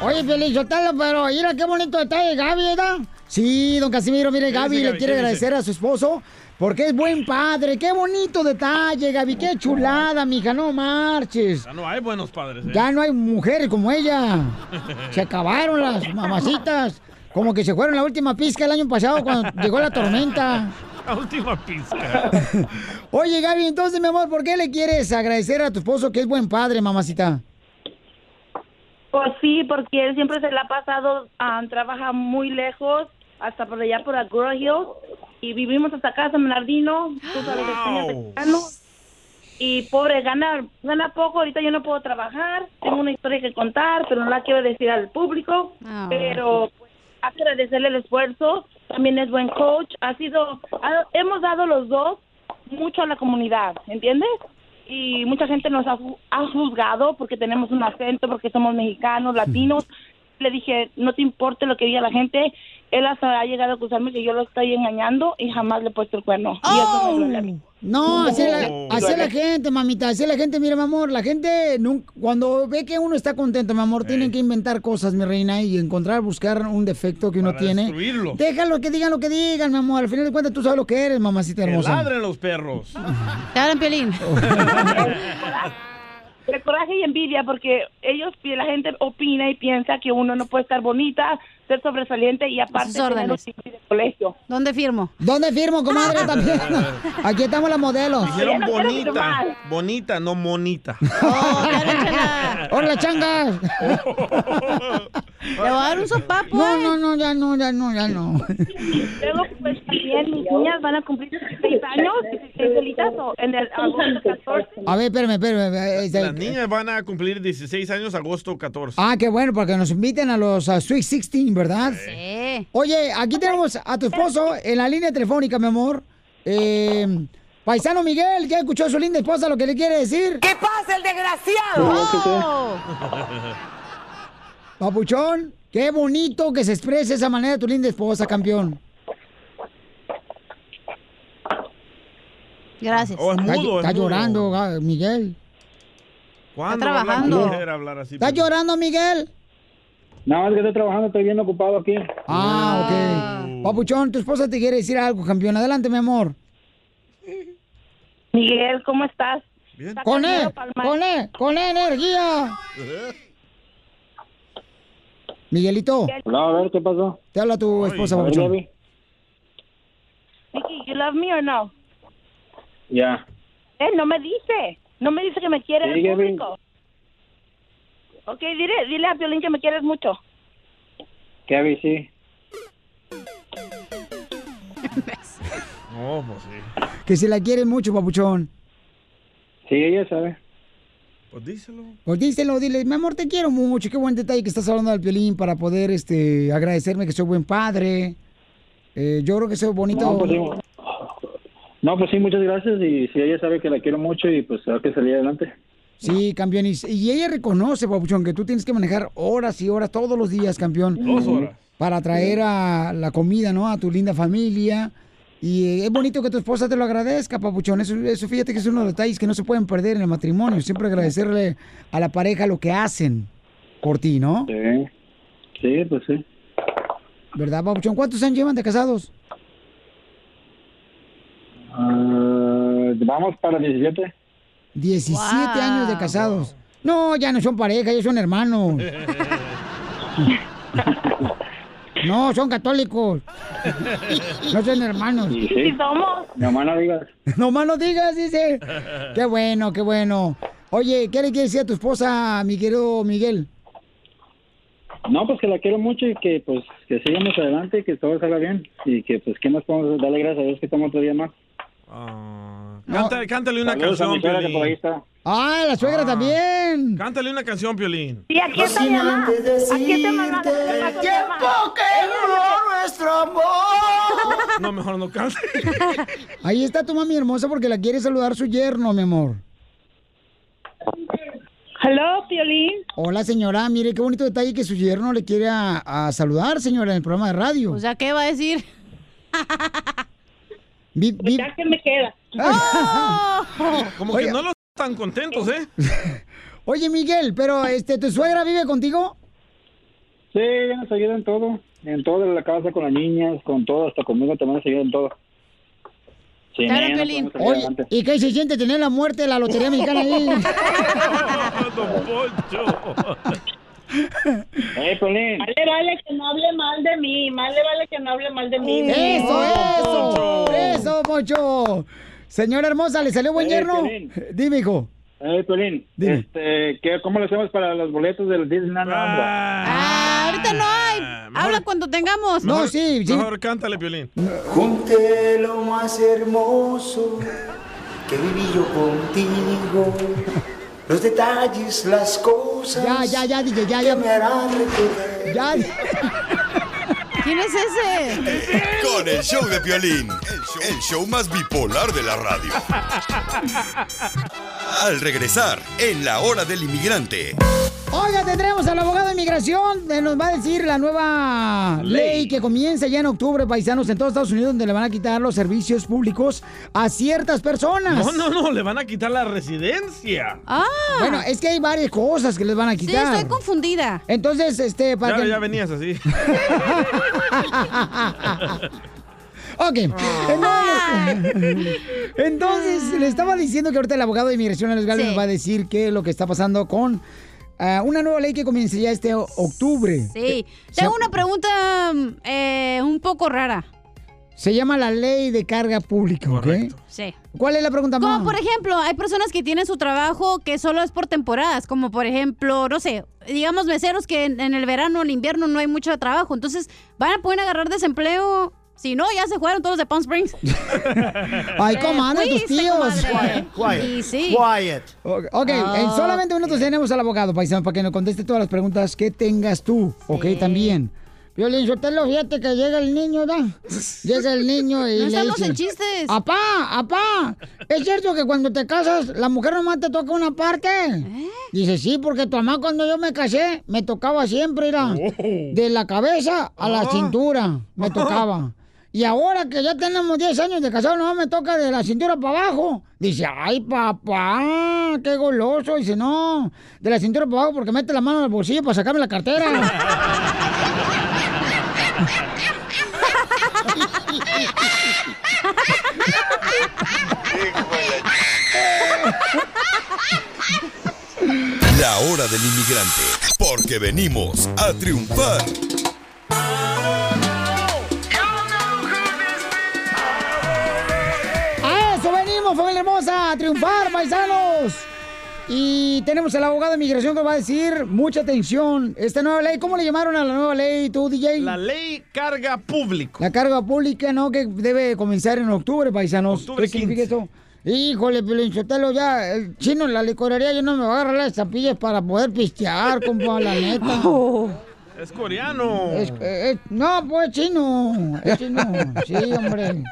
Oye, Feliz Sotelo, pero mira qué bonito detalle, Gaby, ¿verdad? Sí, don Casimiro, mire, dice, Gaby le Gaby? quiere agradecer a su esposo porque es buen padre. Qué bonito detalle, Gaby, qué chulada, mija, no marches. Ya no hay buenos padres, ¿eh? Ya no hay mujeres como ella. Se acabaron las mamacitas. Como que se fueron la última pizca el año pasado cuando llegó la tormenta. La última pizca. Oye, Gaby, entonces, mi amor, ¿por qué le quieres agradecer a tu esposo que es buen padre, mamacita? Pues sí, porque él siempre se la ha pasado, ah, trabaja muy lejos, hasta por allá por Agura Hills, y vivimos hasta acá, San Bernardino, tú sabes, España, mexicano. Y pobre, gana, gana poco, ahorita yo no puedo trabajar, tengo una historia que contar, pero no la quiero decir al público, Ah. pero pues, hay que agradecerle el esfuerzo, también es buen coach, ha sido, ha- hemos dado los dos mucho a la comunidad, ¿entiendes? y mucha gente nos ha, ha juzgado porque tenemos un acento, porque somos mexicanos, latinos. Le dije, no te importe lo que diga la gente. Él hasta ha llegado a acusarme que yo lo estoy engañando y jamás le he puesto el cuerno. Y eso me duele a mí. No, así es la, Oh. la gente, mamita, así la gente, mira, mi amor, la gente nunca, cuando ve que uno está contento, mi amor, tienen que inventar cosas, mi reina, y encontrar, buscar un defecto que uno Para tiene. destruirlo. Déjalo que digan lo que digan, mi amor, al final de cuentas tú sabes lo que eres, mamacita Que hermosa. ladren los perros. Te hablan, Piolín. De coraje y envidia porque ellos, la gente opina y piensa que uno no puede estar bonita, ser sobresaliente y aparte tener título de colegio. ¿Dónde firmo? ¿Dónde firmo, comadre, también? Aquí estamos las modelos. Dijeron no bonita. Bonita, no monita. ¡Hola, changas! Le voy a dar un sopapo. No, eh. no, no, ya no, ya no, ya no. Luego, pues también mis niñas van a cumplir 16 años, 16 solitas, o en el agosto 14. A ver, espérame, espérame. eh, eh, Las niñas van a cumplir 16 años agosto 14. Ah, qué bueno, porque nos inviten a los a Sweet 16, ¿verdad? Sí. Oye, aquí tenemos a tu esposo en la línea telefónica, mi amor. Eh, Paisano Miguel, ¿ya escuchó a su linda esposa lo que le quiere decir? ¿Qué pasa, el desgraciado? Papuchón, qué bonito que se exprese de esa manera tu linda esposa, campeón. Gracias. Oh, es Está, mudo, es está mudo. llorando, Miguel. ¿Cuándo Está trabajando. hablar así? ¿Está llorando, Miguel? No, es que estoy trabajando, estoy bien ocupado aquí. Ah, ok. Papuchón, tu esposa te quiere decir algo, campeón. Adelante, mi amor. Miguel, ¿cómo estás? Con él, con él, con él, energía. Miguelito. Hola, a ver, ¿qué pasó? Te habla tu esposa, ver, Papuchón. Vicky, you love me or no? Ya. Eh, no me dice. No me dice que me quiere Sí, el público. Ok, dile, dile a Violín que me quieres mucho. Gaby, sí. No, pues sí. Que se la quiere mucho, Papuchón. Sí, ella sabe. Pues díselo. Pues díselo, dile, mi amor, te quiero mucho. Qué buen detalle que estás hablando del violín para poder este, agradecerme que soy buen padre. Eh, yo creo que soy bonito. No, pues sí. No, pues sí, muchas gracias. Y sí, ella sabe que la quiero mucho y pues hay que salir adelante. Sí, campeón. Y, y ella reconoce, Papuchón, que tú tienes que manejar horas y horas todos los días, campeón. Dos horas. Para traer a la comida, ¿no? A tu linda familia. Y es bonito que tu esposa te lo agradezca, Papuchón. Eso, eso fíjate que es uno de los detalles que no se pueden perder en el matrimonio. Siempre agradecerle a la pareja lo que hacen por ti, ¿no? Sí. Sí, pues sí. ¿Verdad, Papuchón? ¿Cuántos años llevan de casados? Ah, vamos para 17. 17 años de casados. No, ya no son pareja, ya son hermanos. No, son católicos. No son hermanos. Sí, sí. somos. No más no digas. No más no digas, dice. Qué bueno, qué bueno. Oye, ¿qué le quieres decir a tu esposa, mi querido Miguel? No, pues que la quiero mucho y que pues que sigamos adelante, que todo salga bien y que pues que nos podemos darle gracias a Dios que estamos otro día más. Cántale, cántale una Saludos canción, mi suegra que por ahí Piolín. está. Ah, la suegra también. Cántale una canción, Piolín. Sí, aquí está mi mamá. Aquí está mamá. El tiempo que duró nuestro amor. No, mejor no cante. Ahí está tu mami hermosa porque la quiere saludar su yerno, mi amor. Hello, Piolín. Hola, señora. Mire qué bonito detalle que su yerno le quiere a, a saludar, señora, en el programa de radio. O sea, ¿qué va a decir? Ya que me queda. Como Oiga. que no los están contentos, ¿eh? Oye, Miguel, pero este, ¿tu suegra vive contigo? Sí, ella nos ayuda en todo, en todo, en la casa, con las niñas, con todo, hasta conmigo también nos ayuda en todo. Sin Claro, salir Oye. ¿y qué se siente tener la muerte de la lotería mexicana ahí? Eh, Piolín. Más le vale que no hable mal de mí. Más le vale que no hable mal de mí. ¡Eso, eso! ¡Eso, Poncho! Señora hermosa, ¿le salió buen Eh, yerno? Piolín. Dime, hijo. Eh, Piolín, Dime. este, ¿qué, ¿cómo le hacemos para los boletos del Disneyland? Ah, ahorita no hay. Habla cuando tengamos. No, sí, sí. Mejor cántale, Piolín. Junté lo más hermoso que viví yo contigo. Los detalles, las cosas. Ya, ya, ya, DJ, ya, ya. me harán. Ya. ¿Quién es ese? Con el show de Piolín, el show, el show más bipolar de la radio. Al regresar, en la hora del inmigrante. Oiga, tendremos al abogado de inmigración. eh, Nos va a decir la nueva ley. que comienza ya en octubre, paisanos, en todos Estados Unidos, donde le van a quitar los servicios públicos a ciertas personas. No, no, no, le van a quitar la residencia. Ah. Bueno, es que hay varias cosas que les van a Sí, quitar. estoy confundida. Entonces, este, para Ya, que... ya venías así. Ok. Entonces, entonces, le estaba diciendo que ahorita el abogado de inmigración legal Sí. nos va a decir qué es lo que está pasando con ah, una nueva ley que comienza ya este octubre. Sí. Se- Tengo una pregunta eh, un poco rara. Se llama la ley de carga pública, ¿ok? Sí. ¿Cuál es la pregunta, Como mamá? por ejemplo, hay personas que tienen su trabajo que solo es por temporadas, como por ejemplo, no sé, digamos meseros que en, en el verano o el invierno no hay mucho trabajo, entonces van a poder agarrar desempleo. Si no, ya se fueron todos de Palm Springs. Ay, ¿cómo andan tus tíos? comadre. Quiet, Y sí. Ok, ok, en solamente minutos tenemos al abogado, paisano, para que nos conteste todas las preguntas que tengas tú, ok, también. Violín Sotelo, fíjate que llega el niño, ¿da? Llega el niño y No le estamos dice... en chistes. ¡Apá, apá! ¿Es cierto que cuando te casas, la mujer nomás te toca una parte? ¿Eh? Dice, sí, porque tu mamá cuando yo me casé, me tocaba siempre, era de la cabeza a la Ah. cintura, me tocaba. Y ahora que ya tenemos 10 años de casado, no me toca de la cintura para abajo. Dice, ay, papá, qué goloso. Dice, no, de la cintura para abajo porque mete la mano en el bolsillo para sacarme la cartera. La hora del inmigrante, porque venimos a triunfar. Venimos, familia hermosa, a triunfar, paisanos. Y tenemos al abogado de migración que va a decir, mucha atención, esta nueva ley, ¿cómo le llamaron a la nueva ley tú, DJ? La ley carga público. La carga pública, ¿no? Que debe comenzar en octubre, paisanos. Octubre ¿Qué significa 15. eso? Híjole, Sotelo, ya, el chino en la licorería ya no me va a agarrar las estampillas para poder pistear, compa, la neta. Es coreano. Es- eh, eh, no, pues chino, es chino, sí, hombre.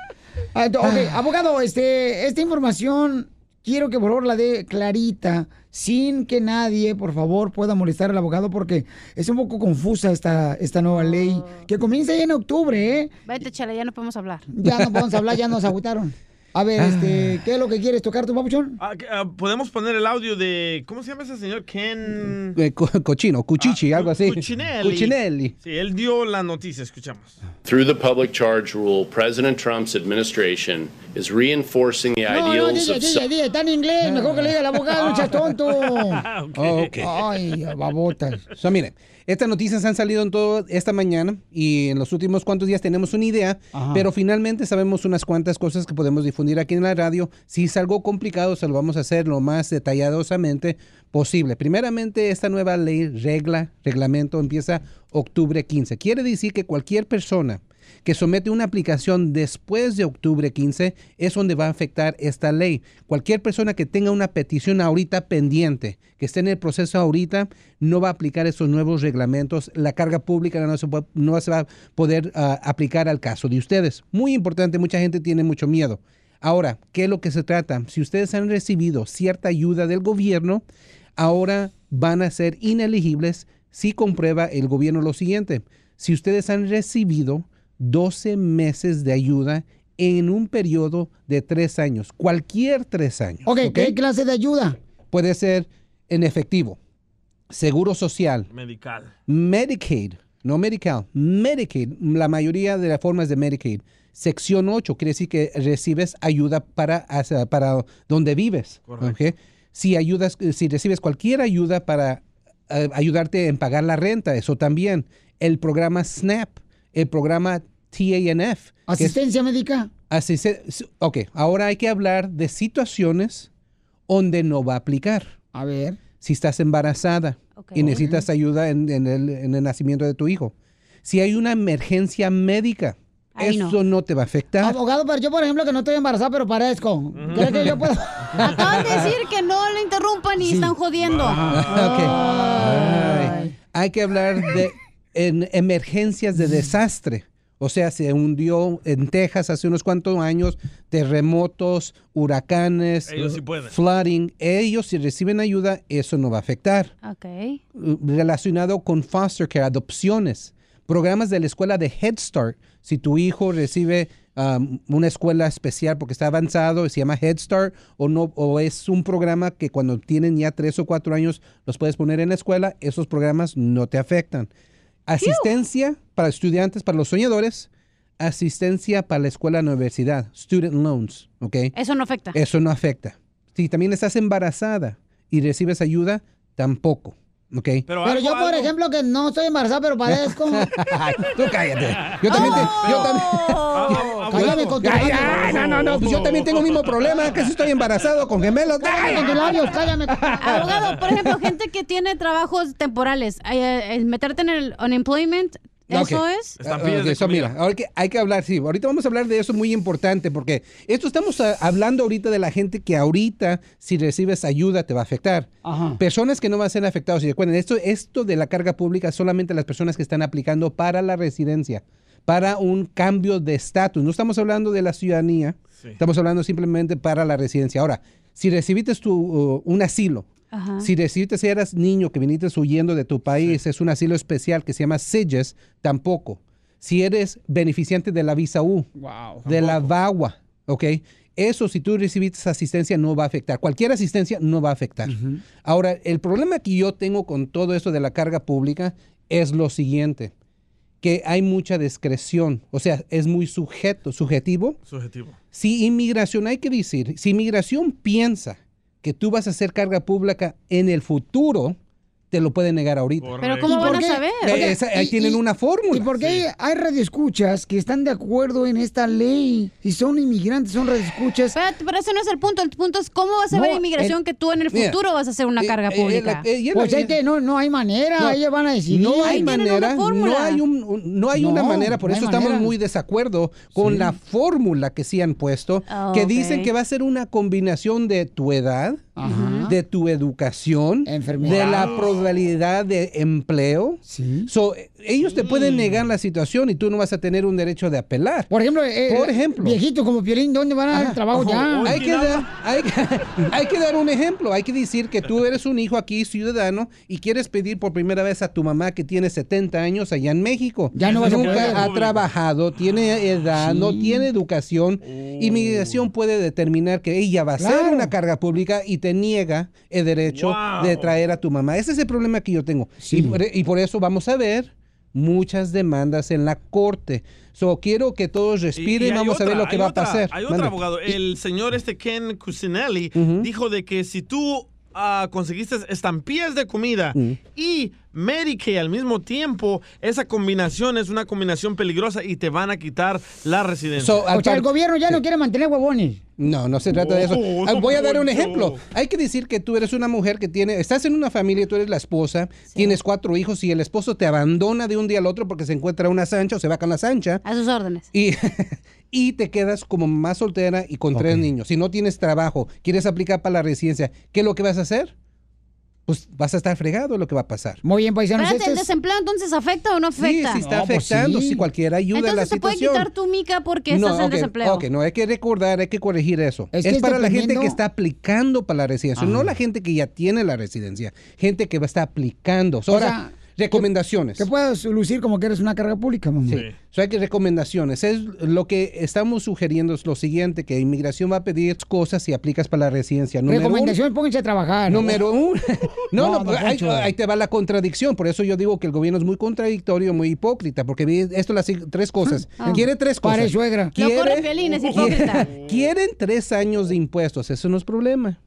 Ah, ento- ok, abogado, este, esta información quiero que por favor la dé clarita, sin que nadie, por favor, pueda molestar al abogado, porque es un poco confusa esta, esta nueva ley, que comienza ya en octubre, ¿eh? Vete, chale, ya no podemos hablar. Ya no podemos hablar, ya nos agüitaron. A ver, este, ¿qué es lo que quieres tocar tu papuchón? Ah, ah, Podemos poner el audio de. ¿Cómo se llama ese señor? Ken. Eh, co- cochino, cuchichi, algo así. Cuccinelli. Cuccinelli. Sí, él dio la noticia, escuchamos. Through the public charge rule, President Trump's administration is reinforcing the No, no, ideals DJ, of DJ, self- DJ, está en inglés, mejor que le diga el abogado, no seas tonto. Oh, ok. Ay, babotas. So, miren, estas noticias han salido en todo esta mañana y en los últimos cuantos días tenemos una idea, Ajá. pero finalmente sabemos unas cuantas cosas que podemos difundir aquí en la radio. Si es algo complicado, se lo vamos a hacer lo más detalladosamente posible. Primeramente, esta nueva ley, regla, reglamento, empieza octubre 15. Quiere decir que cualquier persona que somete una aplicación después de octubre 15 es donde va a afectar esta ley. Cualquier persona que tenga una petición ahorita pendiente, que esté en el proceso ahorita, no va a aplicar esos nuevos reglamentos. La carga pública no se, no va a poder ah, aplicar al caso de ustedes. Muy importante, mucha gente tiene mucho miedo. Ahora, ¿qué es lo que se trata? Si ustedes han recibido cierta ayuda del gobierno, ahora van a ser inelegibles si comprueba el gobierno lo siguiente. Si ustedes han recibido 12 meses de ayuda en un periodo de tres años, cualquier tres años. Ok, ¿ok? ¿qué clase de ayuda? Puede ser en efectivo, seguro social, Medical. Medicaid, no medical, Medicaid, la mayoría de las formas de Medicaid. Sección 8 quiere decir que recibes ayuda para, para donde vives. Correcto. ¿ok? Si, ayudas, si recibes cualquier ayuda para eh, ayudarte en pagar la renta, eso también. El programa SNAP, el programa TANF. que es- ¿Asistencia médica? Asisten- ok, ahora hay que hablar de situaciones donde no va a aplicar. A ver. Si estás embarazada y necesitas ayuda en, en el, en el nacimiento de tu hijo. Si hay una emergencia médica, no. eso no. te va a afectar. Abogado, pero yo, por ejemplo, que no estoy embarazada, pero parezco. ¿Cree que yo puedo? Acaban de decir que no le interrumpan y están jodiendo. Ah, ok. Ay. Hay que hablar de en emergencias de desastre. O sea, se hundió en Texas hace unos cuantos años, terremotos, huracanes, Ellos sí pueden. flooding. Ellos si reciben ayuda, eso no va a afectar. Ok. Uh, Relacionado con foster care, adopciones, programas de la escuela de Head Start. Si tu hijo recibe um, una escuela especial porque está avanzado, se llama Head Start, o, no, o es un programa que cuando tienen ya tres o cuatro años los puedes poner en la escuela, esos programas no te afectan. Asistencia para estudiantes, para los soñadores, asistencia para la escuela la universidad, student loans, ¿ok? Eso no afecta. Eso no afecta. Si también estás embarazada y recibes ayuda, tampoco, ¿ok? Pero, yo, por ejemplo, que no estoy embarazada, pero parezco. Ay, tú cállate. Yo también, te- yo también. Cállame con tu Ay, no, no, no, pues yo también tengo el mismo problema, que si estoy embarazado con gemelos. Cállame con tus labios, cállame. Abogado, por ejemplo, gente que tiene trabajos temporales, eh, el meterte en el unemployment, Ah, ok, eso, mira, ahora que hay que hablar, sí, ahorita vamos a hablar de eso muy importante porque esto estamos ah, hablando ahorita de la gente que ahorita si recibes ayuda te va a afectar. Personas que no van a ser afectados. Y recuerden, esto, esto de la carga pública solamente las personas que están aplicando para la residencia, para un cambio de estatus. No estamos hablando de la ciudadanía, estamos hablando simplemente para la residencia. Ahora, si recibiste tu, uh, un asilo, Ajá. si recibiste, si eras niño que viniste huyendo de tu país, es un asilo especial que se llama SIGES, tampoco. Si eres beneficiante de la visa U, de la VAWA, ¿ok? Eso, si tú recibiste asistencia, no va a afectar. Cualquier asistencia no va a afectar. Ahora, el problema que yo tengo con todo esto de la carga pública es lo siguiente, que hay mucha discreción, o sea, es muy sujeto, subjetivo. Subjetivo. Si inmigración, hay que decir, si inmigración piensa que tú vas a hacer carga pública en el futuro, te lo puede negar ahorita. Pero ¿cómo ¿Y van a saber? Eh, esa- ahí Y- tienen y- una fórmula. ¿Y por qué hay radioescuchas que están de acuerdo en esta ley? Si son inmigrantes, son radioescuchas. Espérate, pero ese no es el punto. El punto es cómo va a No, inmigración el- que tú en el Mira, futuro vas a hacer una eh, carga eh, pública. eh, Pues es que no, no hay manera, No, ellos van a decidir. No hay manera, no hay, un, no hay una manera, por eso estamos manera. muy desacuerdo con Sí. la fórmula que sí han puesto, Ah, que ok. dicen que va a ser una combinación de tu edad, Ajá. de tu educación, de la probabilidad de empleo. So, eh, ellos te pueden negar la situación y tú no vas a tener un derecho de apelar. Por ejemplo, eh, por ejemplo, viejito como Piolín, ¿dónde van a dar Ajá. trabajo ya? Hay que, dar, hay, que- hay que dar un ejemplo. Hay que decir que tú eres un hijo aquí, ciudadano, y quieres pedir por primera vez a tu mamá que tiene 70 años allá en México. Ya no vas a poder. Nunca ha trabajado, tiene edad, no tiene educación. Inmigración puede determinar que ella va a ser Claro. una carga pública y te niega el derecho Wow. de traer a tu mamá. Ese es el problema que yo tengo. Y, por, y por eso vamos a ver muchas demandas en la corte. So, quiero que todos respiren y, hay vamos a ver otra, lo que va otra, a pasar. Hay otro Mande. abogado, el señor este Ken Cusinelli, dijo de que si tú ah, conseguiste estampillas de comida Mm. y Medicaid al mismo tiempo, esa combinación es una combinación peligrosa y te van a quitar la residencia. So, al O sea, el gobierno ya no quiere mantener huevones. No, no se trata de eso. Oh, Ah, Voy a dar un ejemplo. Hay que decir que tú eres una mujer que tiene, estás en una familia, tú eres la esposa, tienes cuatro hijos y el esposo te abandona de un día al otro porque se encuentra una sancha o se va con la sancha. A sus órdenes. Y, y te quedas como más soltera y con tres niños. Si no tienes trabajo, quieres aplicar para la residencia, ¿qué es lo que vas a hacer? Pues vas a estar fregado, es lo que va a pasar. Muy bien, paisanos. Espérate, ¿el este es- desempleo entonces afecta o no Sí, afecta? sí está afectando, si cualquier ayuda Entonces a la se puede situación. quitar tu mica porque estás en desempleo. ok, no, hay que recordar, hay que corregir eso. Es Es, que es para la gente que está aplicando para la residencia, no la gente que ya tiene la residencia, gente que va a estar aplicando. So, O ahora, sea, recomendaciones. Que puedas lucir como que eres una carga pública, mamá. Sí. So, hay que recomendaciones. Es lo que estamos sugiriendo es lo siguiente, que inmigración va a pedir cosas si aplicas para la residencia. Número uno- Recomendaciones, pónganse a trabajar. Número uno. No, No, no, don ahí, te va la contradicción. Por eso yo digo que el gobierno es muy contradictorio, muy hipócrita, porque esto las tres cosas. Ah. Quiere tres cosas. Pare, suegra. No corre Quiere, Piolín, es hipócrita. quieren tres años de impuestos. Eso no es problema.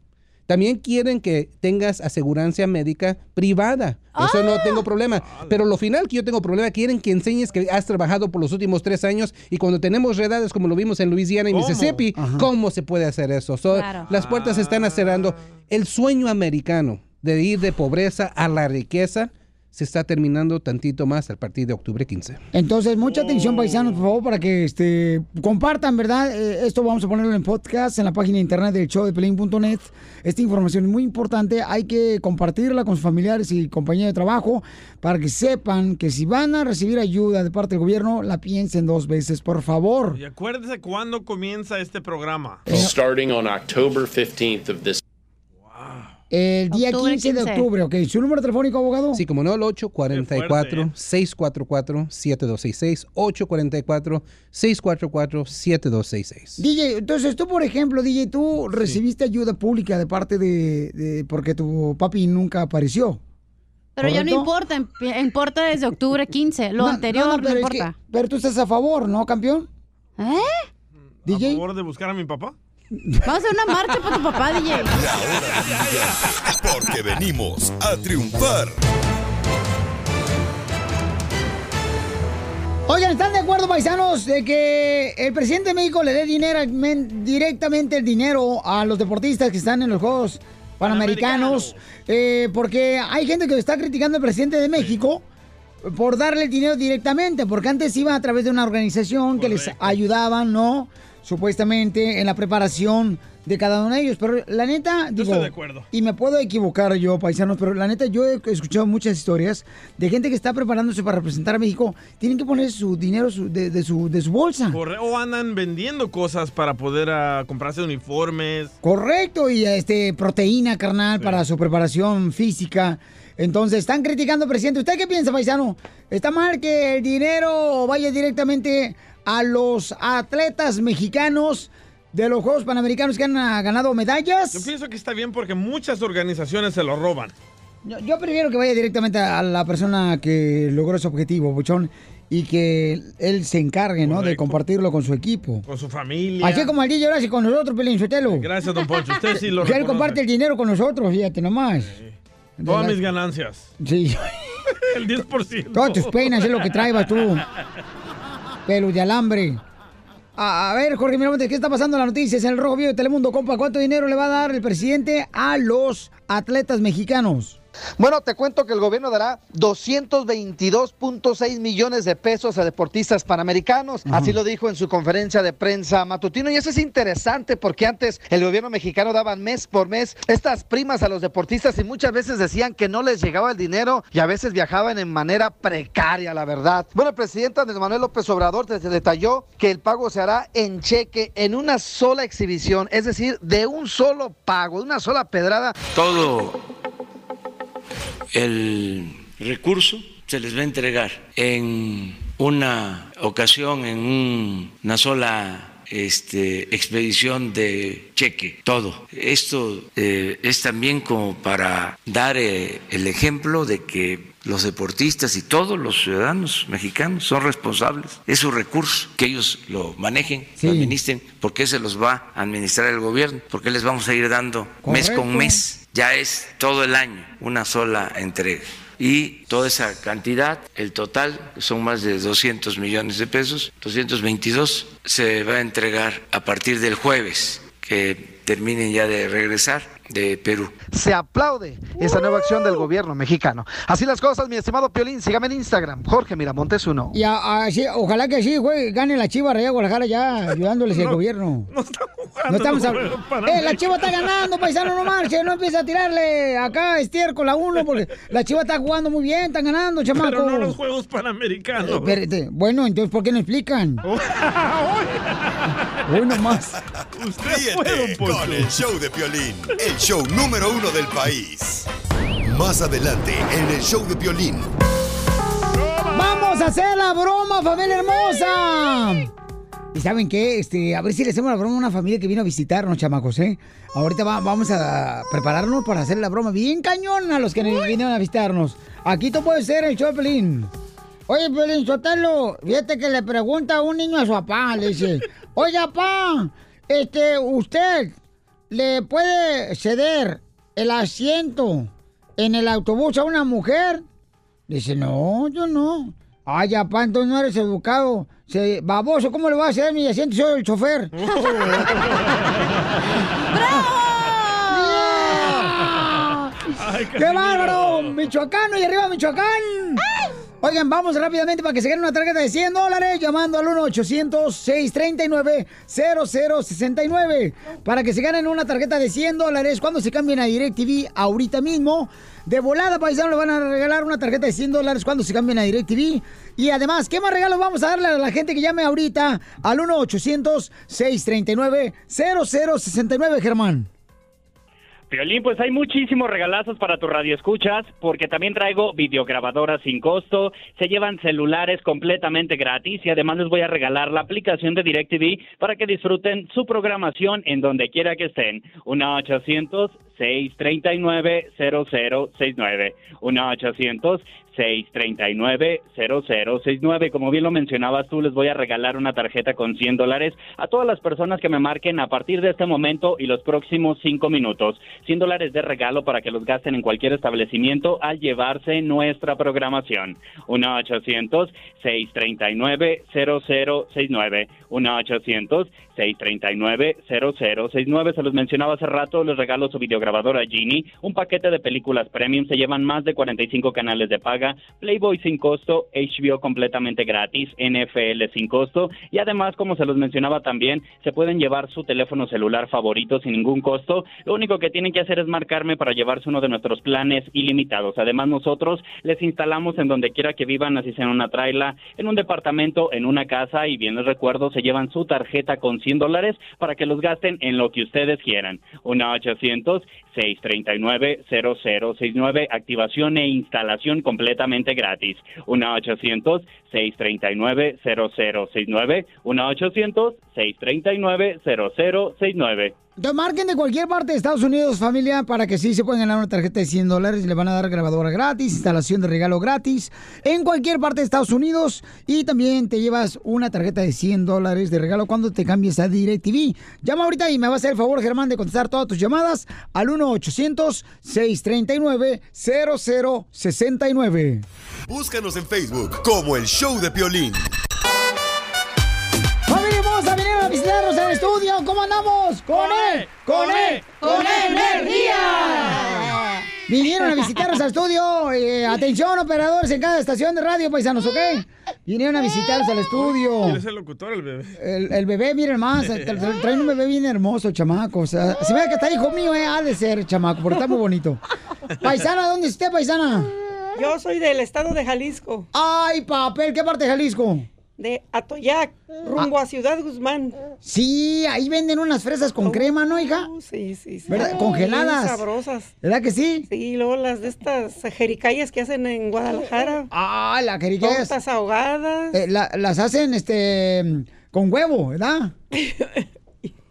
También quieren que tengas asegurancia médica privada. Eso Ah. no tengo problema. Pero lo final que yo tengo problema, quieren que enseñes que has trabajado por los últimos tres años y cuando tenemos redades como lo vimos en Luisiana y ¿Cómo? Mississippi, Ajá. ¿cómo se puede hacer eso? So, Claro. Las puertas se están cerrando. El sueño americano de ir de pobreza a la riqueza se está terminando tantito más a partir de octubre 15. Entonces, mucha atención, paisanos, por favor, para que este, compartan, ¿verdad? Eh, esto vamos a ponerlo en podcast, en la página de internet del show de Pelín.net. Esta información es muy importante. Hay que compartirla con sus familiares y compañeros de trabajo para que sepan que si van a recibir ayuda de parte del gobierno, la piensen dos veces, por favor. Y acuérdese cuándo comienza este programa. Starting on October 15th of this El día Octubre 15 de 15. octubre, ¿ok? ¿Su número telefónico, abogado? Sí, como no, el 844-644-7266. 844-644-7266. DJ, entonces tú, por ejemplo, DJ, tú recibiste ayuda pública de parte de, de- porque tu papi nunca apareció. Pero ya no ¿correcto? importa, imp- importa desde octubre 15. Lo No, anterior no, no, no, pero es que- importa. pero tú estás a favor, ¿no, campeón? ¿Eh? ¿A DJ. favor de buscar a mi papá? Vamos a hacer una marcha para tu papá, DJ. Porque venimos a triunfar. Oigan, ¿están de acuerdo, paisanos, de que el presidente de México le dé dinero, men- directamente el dinero a los deportistas que están en los Juegos Panamericanos? Eh, porque hay gente que está criticando al presidente de México por darle el dinero directamente, porque antes iba a través de una organización que les ayudaban, ¿no? Supuestamente en la preparación de cada uno de ellos. Pero la neta, digo, estoy de acuerdo. y me puedo equivocar yo, paisanos, pero la neta, yo he escuchado muchas historias de gente que está preparándose para representar a México. Tienen que poner su dinero su- de, de su, de su bolsa. Corre- O andan vendiendo cosas para poder ah, comprarse uniformes. Correcto, y este proteína carnal para su preparación física. Entonces, están criticando al presidente. ¿Usted qué piensa, paisano? ¿Está mal que el dinero vaya directamente a los atletas mexicanos de los Juegos Panamericanos que han ah, ganado medallas? Yo pienso que está bien porque muchas organizaciones se lo roban. Yo, yo prefiero que vaya directamente a la persona que logró ese objetivo, Buchón, y que él se encargue, ¿no? De compartirlo con su equipo. Con su familia. Así como el DJ lo hace con nosotros, Pelín Sotelo. Gracias, don Poncho. Usted sí lo Que él comparte el dinero con nosotros, fíjate nomás. Todas mis ganancias. Sí. El 10%. Todas tus penas es lo que traebas tú. Pelos de alambre. A, ver, Jorge Miramontes, ¿qué está pasando en las noticias en el Rojo Vivo de Telemundo, compa? ¿Cuánto dinero le va a dar el presidente a los atletas mexicanos? Bueno, te cuento que el gobierno dará 222.6 millones de pesos a deportistas panamericanos. Así lo dijo en su conferencia de prensa matutino. Y eso es interesante porque antes el gobierno mexicano daba mes por mes estas primas a los deportistas y muchas veces decían que no les llegaba el dinero y a veces viajaban en manera precaria, la verdad. Bueno, el presidente Andrés Manuel López Obrador detalló que el pago se hará en cheque en una sola exhibición, es decir, de un solo pago, de una sola pedrada. Todo el recurso se les va a entregar en una ocasión, en un- una sola este, expedición de cheque, todo. Esto eh, es también como para dar eh, el ejemplo de que los deportistas y todos los ciudadanos mexicanos son responsables. Es su recurso, que ellos lo manejen, lo administren, porque se los va a administrar el gobierno, porque les vamos a ir dando mes con mes ya es todo el año una sola entrega. Y toda esa cantidad, el total, son más de 200 millones de pesos, 222, se va a entregar a partir del jueves, que terminen ya de regresar de Perú. Se aplaude esa nueva acción del gobierno mexicano. Así las cosas, mi estimado Piolín, sígame en Instagram, Jorge Miramontes uno. Y a- así, ojalá que sí, güey, gane la Chiva Raya Guadalajara ya, ayudándoles el gobierno. No estamos hablando. Juegos Panamericanos. Eh, la Chiva está ganando, paisano, no marche, no empieza a tirarle acá estiércol a uno, porque la Chiva está jugando muy bien, están ganando, chamaco. Pero no los Juegos Panamericanos. Eh, espérate. Bueno, entonces, ¿por qué no explican? Hoy nomás. Ríete con el show de Piolín, el show número uno del país. Más adelante en el show de Piolín. ¡Vamos a hacer la broma, familia hermosa! ¿Y saben qué? Este, a ver si le hacemos la broma a una familia que vino a visitarnos, chamacos, ¿eh? Ahorita va- vamos a prepararnos para hacer la broma bien cañón a los que vinieron a visitarnos. Aquí tú puedes ser el show de Pelín. Oye, Pelín, Sotelo, fíjate que le pregunta a un niño a su papá, le dice, oye, papá, este, ¿usted le puede ceder el asiento en el autobús a una mujer? Dice, no, yo no. Ay, papá, entonces no eres educado. Se, baboso, ¿cómo le voy a hacer mi asiento? Soy el chofer. ¡Qué bárbaro! ¡Michoacano y arriba Michoacán! Oigan, vamos rápidamente para que se ganen una tarjeta de 100 dólares llamando al 1-800-639-0069 para que se ganen una tarjeta de 100 dólares cuando se cambien a DirecTV ahorita mismo. De volada, paisano, le van a regalar una tarjeta de 100 dólares cuando se cambien a DirecTV. Y además, ¿qué más regalos vamos a darle a la gente que llame ahorita al 1-800-639-0069, Germán? Piolín, pues hay muchísimos regalazos para tu radio escuchas, porque también traigo videograbadoras sin costo, se llevan celulares completamente gratis y además les voy a regalar la aplicación de DirecTV para que disfruten su programación en donde quiera que estén. 1-800-639-0069. 1-800 639-0069. Como bien lo mencionabas tú, les voy a regalar una tarjeta con 100 dólares a todas las personas que me marquen a partir de este momento y los próximos cinco minutos. 100 dólares de regalo para que los gasten en cualquier establecimiento al llevarse nuestra programación. 1-800-639-0069. 1-800-639-0069. Se los mencionaba hace rato, les regalo su videograbadora Genie, un paquete de películas premium, se llevan más de 45 canales de paga, Playboy sin costo, HBO completamente gratis, NFL sin costo y además, como se los mencionaba también, se pueden llevar su teléfono celular favorito sin ningún costo. Lo único que tienen que hacer es marcarme para llevarse uno de nuestros planes ilimitados. Además, nosotros les instalamos en donde quiera que vivan, así sea en una traila, en un departamento, en una casa y bien les recuerdo, se llevan su tarjeta con 100 dólares para que los gasten en lo que ustedes quieran. Una 800 639 0069 activación e instalación completamente gratis. Una 800 639 0069 una 800 639 0069 Entonces marquen de cualquier parte de Estados Unidos, familia, para que sí se puedan ganar una tarjeta de 100 dólares le van a dar grabadora gratis, instalación de regalo gratis, en cualquier parte de Estados Unidos. Y también te llevas una tarjeta de 100 dólares de regalo cuando te cambies a DirecTV. Llama ahorita y me va a hacer el favor, Germán, de contestar todas tus llamadas al 1-800-639-0069. Búscanos en Facebook como El Show de Piolín. ¿Cómo andamos? ¡Con él! ¡Con él! ¡Con energía! Vinieron a visitarnos al estudio. Eh, atención, operadores en cada estación de radio, paisanos, ¿ok? Vinieron a visitarnos al estudio. ¿Quién es el locutor, el bebé? El, el bebé, miren más, tra- tra- traen un bebé bien hermoso, chamaco. O sea, se ve que está hijo mío, eh, ha de ser, chamaco, porque está muy bonito. Paisana, ¿dónde está, paisana? Yo soy del estado de Jalisco. Ay, papel, ¿qué parte de Jalisco? De Atoyac, rumbo a Ciudad Guzmán. Sí, ahí venden unas fresas con crema, ¿no, hija? Sí, sí, sí. ¿Verdad? Congeladas. Bien sabrosas. ¿Verdad que sí? Sí, luego las de estas jericayas que hacen en Guadalajara. Ah, la jericayas. Tortas ahogadas. Eh, la- las hacen, este, con huevo, ¿verdad?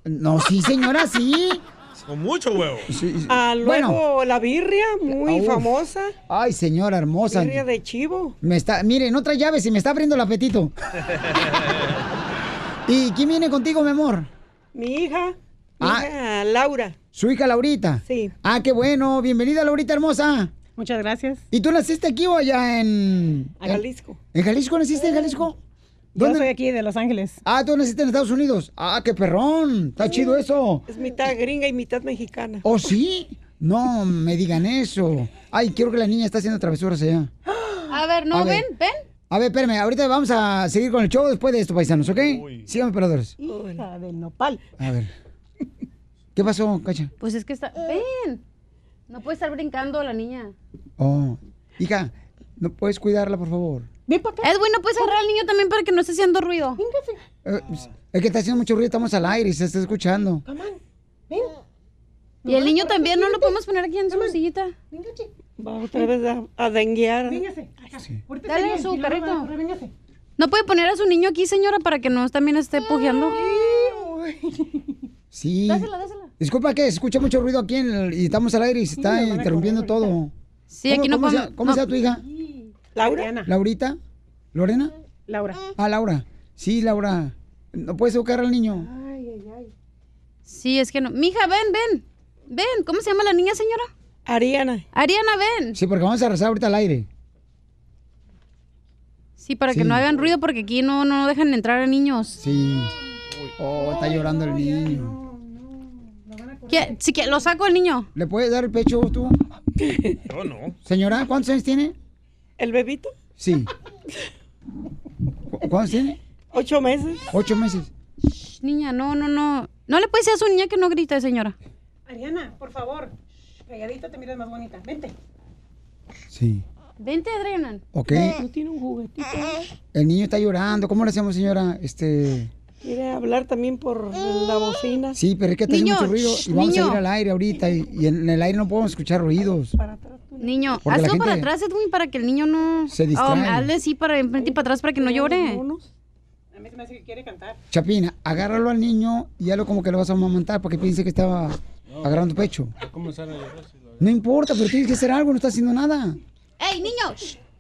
No, sí, señora, sí. Con mucho huevo. Ah, luego Bueno. la birria, muy Uf. famosa. Ay, señora hermosa. Birria de chivo. Me está, mire, no trae llaves y me está abriendo el apetito. ¿Y quién viene contigo, mi amor? Mi hija, mi Ah. hija Laura. Su hija Laurita. Sí. Ah, qué bueno. Bienvenida, Laurita hermosa. Muchas gracias. ¿Y tú naciste aquí o allá en... A en- Jalisco. ¿En Jalisco naciste? ¿En Jalisco? Yo soy aquí de Los Ángeles. Ah, tú naciste en Estados Unidos. Ah, qué perrón. Está chido eso. Es mitad gringa y mitad mexicana. ¿Oh, sí? No me digan eso. Ay, quiero que la niña está haciendo travesuras allá. A ver, no, A ven, ver. ven. A ver, espérame, ahorita vamos a seguir con el show después de esto, paisanos, ¿ok? Síganme, operadores. Hija del nopal. A ver. ¿Qué pasó, Cacha? Pues es que está. Ven. No puede estar brincando la niña. Oh, hija, ¿no puedes cuidarla, por favor? Edwin, ¿no puedes agarrar al niño también para que no esté haciendo ruido? Eh, es que está haciendo mucho ruido, estamos al aire y se está escuchando. Y el niño también, ¿no lo podemos poner aquí en su sillita? Va otra vez a, a denguear. Dale su carrito. ¿No puede poner a su niño aquí, señora, para que no también esté pujeando? Sí. Dásela, dásela. Disculpa que se escucha mucho ruido aquí en el- y estamos al aire y se está interrumpiendo todo. Sí, aquí no ¿Cómo, podemos- ¿cómo no. se llama tu hija? Laura. ¿Laurita? ¿Lorena? Laura. Ah, Laura. Sí, Laura. ¿No puedes educar al niño? Sí, es que no. Mija, ven, ven. Ven, ¿cómo se llama la niña, señora? Ariana. Ariana, ven. Sí, porque vamos a rezar ahorita al aire. Sí, para que no hagan ruido porque aquí no, no dejan entrar a niños. Sí. Oh, está llorando el niño. ¿Qué? Sí, que lo saco el niño. ¿Le puedes dar el pecho tú? Yo no. Señora, ¿cuántos años tiene? ¿El bebito? Sí. ¿Cu- ¿Cuántos tiene? Ocho meses. Ocho meses. Shh, niña, no, no, no. No le puede decir a su niña que no grite, señora. Ariana, por favor. Calladita te miras más bonita. Vente. Sí. Vente, Adriana. Ok. No tiene un juguetito. El niño está llorando. ¿Cómo le hacemos, señora? Este. Quiere hablar también por la bocina. Sí, pero es que está haciendo Niño, mucho ruido y vamos niño. a ir al aire ahorita y, y en el aire no podemos escuchar ruidos. Niño, Porque hazlo para atrás, Edwin, para que el niño no... se distrae. Oh, hazle sí para enfrente y para atrás para que no llore. A mí se me hace que quiere cantar. Chapina, agárralo al niño y hazlo como que lo vas a amamantar porque piense que estaba agarrando pecho. No importa, pero tienes que hacer algo, no está haciendo nada. ¡Ey, niño!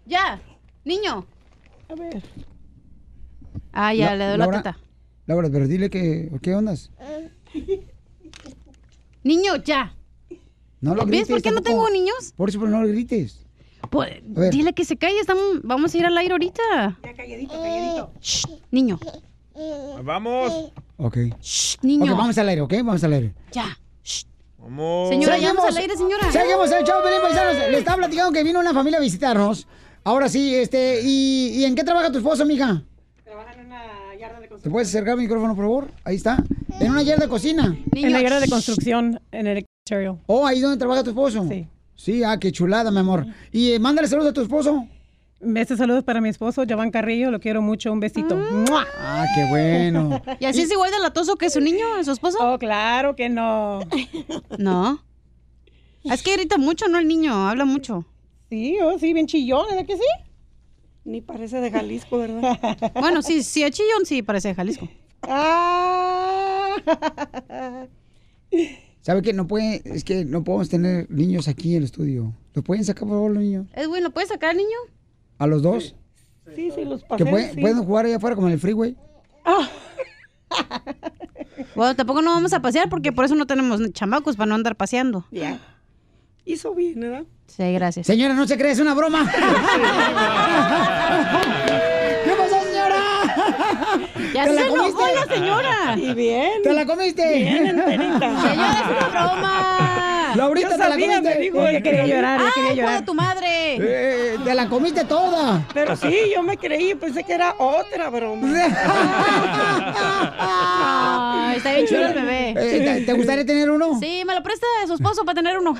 ¡Ya! ¡Niño! A ver. Ah, ya, La- le doy la teta. Laura, pero dile que, ¿qué ondas? Niño, ya. No lo ¿Ves grites. por qué no tampoco. tengo niños? Por eso, pero no lo grites. Pues, dile que se calle, estamos, vamos a ir al aire ahorita. Ya calladito, calladito. Shh, niño, Vamos. Ok. niño. Ok, vamos al aire, ¿ok? Vamos al aire. ya. Señora, ya vamos al aire, señora. Seguimos el show, Pelín Paisanos. Le estaba platicando que vino una familia a visitarnos. Ahora sí, este, ¿y, y en qué trabaja tu esposo, mija? ¿Te puedes acercar el micrófono, por favor? Ahí está. En una yarda de cocina. En la guerra de construcción, en el exterior. Oh, ahí donde trabaja tu esposo. Sí. Sí, ah, qué chulada, mi amor. Y eh, mándale saludos a tu esposo. Este saludos para mi esposo, Javán Carrillo, lo quiero mucho, un besito. ¡Mua! Ah, qué bueno. ¿Y así es igual de latoso que su niño, su esposo? Oh, claro que no. No. Es que grita mucho, ¿no? El niño, habla mucho. Sí, oh, sí, bien chillón, ¿verdad que sí? Ni parece de Jalisco, ¿verdad? Bueno, sí, sí, es chillón, sí, parece de Jalisco. Ah. ¿Sabe qué? No puede, es que no podemos tener niños aquí en el estudio. ¿Lo pueden sacar, por favor, los niños? Edwin, ¿lo puedes sacar, niño? ¿A los dos? Sí, sí, los Que pasé. pueden, sí. pueden jugar allá afuera como en el freeway. Bueno, tampoco no vamos a pasear porque por eso no tenemos chamacos para no andar paseando. Ya. Hizo bien, ¿verdad? Sí, gracias. Señora, no se cree, es una broma. ¿Qué pasó, señora? Ya ¿Te se la enojó comiste? la señora. Y bien. ¿Te la comiste? Bien enterita. Señora, es una broma. Laurita, Yo te la sabía, comiste. me dijo, ella quería llorar, ella quería Ay, llorar. tu madre. Eh, te la comiste toda. Pero sí, yo me creí, pensé que era otra broma. Ay, está bien chulo el bebé. Eh, ¿te- ¿Te gustaría tener uno? Sí, me lo presta su esposo para tener uno.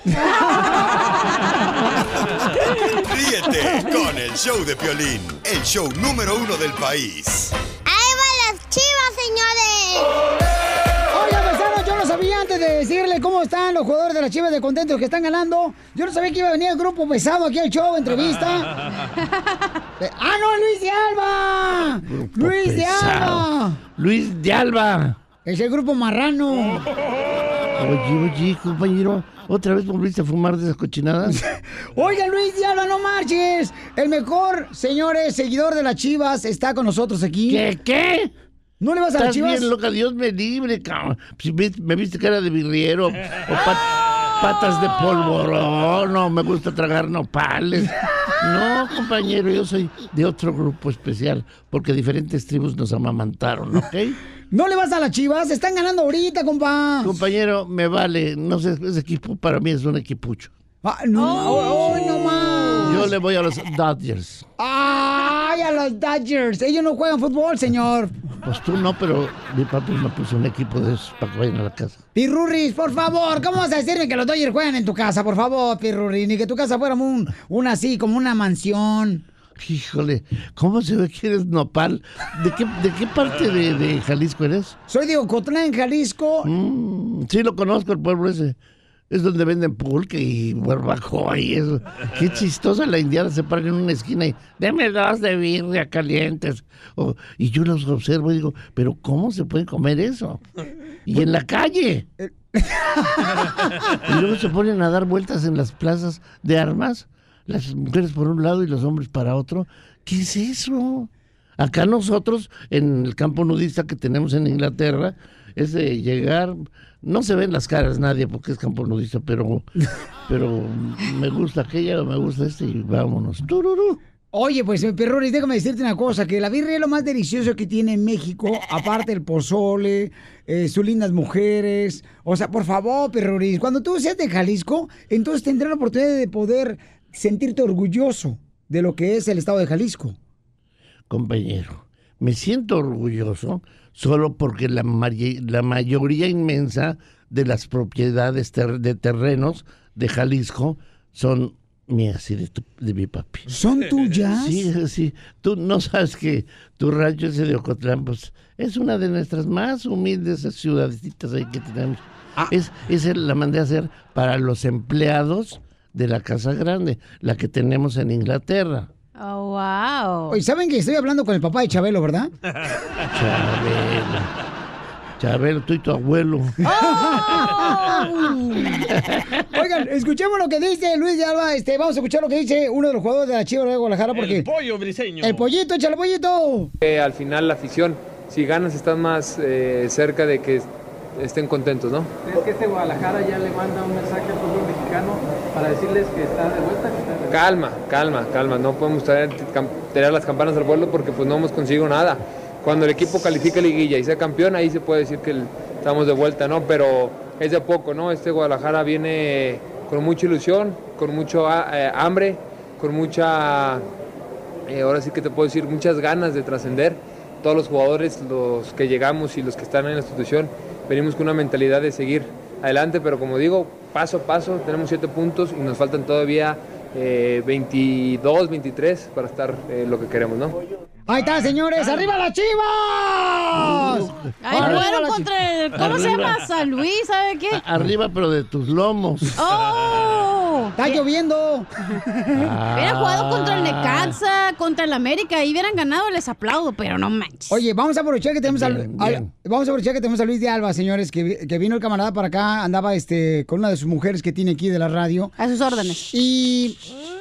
Ríete con el show de Piolín, el show número uno del país. ¡Ahí van las chivas, señores! Sabía antes de decirle cómo están los jugadores de las Chivas de contentos que están ganando. Yo no sabía que iba a venir el grupo pesado aquí al show, entrevista. ¡Ah, no, Luis de Alba! ¡Luis de Alba! Luis de Alba. Es el grupo marrano. Oye, oye, compañero, ¿otra vez volviste a fumar de esas cochinadas? Oiga, Luis de Alba, no marches. El mejor, señores, seguidor de las Chivas está con nosotros aquí. ¿Qué? ¿Qué? ¿No le vas a las Estás Chivas? bien loca, Dios me libre, cabrón. Si me, me viste cara de birriero o pat- patas de polvorón, no, me gusta tragar nopales. No, compañero, yo soy de otro grupo especial, porque diferentes tribus nos amamantaron, ¿ok? ¿No le vas a las Chivas? Están ganando ahorita, compa. Compañero, me vale, no sé, ese equipo para mí es un equipucho. Ah, no, oh, no más. Yo le voy a los Dodgers. ¡Ay, a los Dodgers! Ellos no juegan fútbol, señor. Pues tú no, pero mi papi me puso un equipo de esos para que vayan a la casa. Pirurris, por favor, ¿cómo vas a decirme que los Dodgers juegan en tu casa? Por favor, Pirurris, ni que tu casa fuera un, una así, como una mansión. Híjole, ¿cómo se ve que eres nopal? ¿De qué, de qué parte de, de Jalisco eres? Soy de Ocotlán, Jalisco. Mm, sí, lo conozco, el pueblo ese. Es donde venden pulque y barbacoa y eso. Qué chistosa la indiana se para en una esquina y deme dos de birria calientes. O- y yo los observo y digo, pero ¿cómo se puede comer eso? Y en la calle. y luego se ponen a dar vueltas en las plazas de armas, las mujeres por un lado y los hombres para otro. ¿Qué es eso? Acá nosotros, en el campo nudista que tenemos en Inglaterra, es de llegar, no se ven las caras nadie porque es campo nudista, pero, pero me gusta aquella, me gusta este y vámonos. Tururú. Oye, pues, Pirurris, déjame decirte una cosa, que la birria es lo más delicioso que tiene México, aparte del pozole, eh, sus lindas mujeres. O sea, por favor, Pirurris, cuando tú seas de Jalisco, entonces tendrás la oportunidad de poder sentirte orgulloso de lo que es el estado de Jalisco. compañero. Me siento orgulloso solo porque la, la mayoría inmensa de las propiedades ter- de terrenos de Jalisco son mías y de, tu- de mi papi. ¿Son tuyas? Sí, sí. Tú no sabes que tu rancho ese de Ocotlán, pues, es una de nuestras más humildes ciudadecitas ahí que tenemos. Es, esa la mandé a hacer para los empleados de la Casa Grande, la que tenemos en Inglaterra. Oh, wow. Oye, ¿saben que estoy hablando con el papá de Chabelo, verdad? Chabelo. Chabelo, tú y tu abuelo. Oigan, escuchemos lo que dice Luis de Alba. Este, vamos a escuchar lo que dice uno de los jugadores de la Chivas de Guadalajara porque... El pollo briseño. El pollito, échale pollito. Eh, al final la afición, si ganas estás más eh, cerca de que estén contentos, ¿no? ¿Crees que este Guadalajara ya le manda un mensaje al fútbol mexicano para decirles que está de vuelta? Que de? Calma, calma, calma, no podemos traer, tirar las campanas al vuelo porque pues no hemos conseguido nada. Cuando el equipo califica liguilla y sea campeón, ahí se puede decir que estamos de vuelta, ¿no? Pero es de poco, ¿no? Este Guadalajara viene con mucha ilusión, con mucho ah, eh, hambre, con mucha, eh, ahora sí que te puedo decir, muchas ganas de trascender. Todos los jugadores, los que llegamos y los que están en la institución, venimos con una mentalidad de seguir adelante, pero como digo, paso a paso, tenemos siete puntos y nos faltan todavía eh, 22, 23 para estar eh, lo que queremos, ¿no? Ahí está, señores. ¡Arriba las chivas! Fueron las contra el, ¿cómo se llama? San Luis, ¿sabe qué? Arriba, pero de tus lomos. ¡Oh! Está lloviendo. Hubieran jugado contra el Necaxa, contra el América y hubieran ganado, les aplaudo, pero no manches. Oye, vamos a aprovechar que tenemos Bien, bien. vamos a aprovechar que tenemos a Luis de Alba, señores, que, que vino el camarada para acá, andaba este con una de sus mujeres que tiene aquí de la radio. A sus órdenes. Y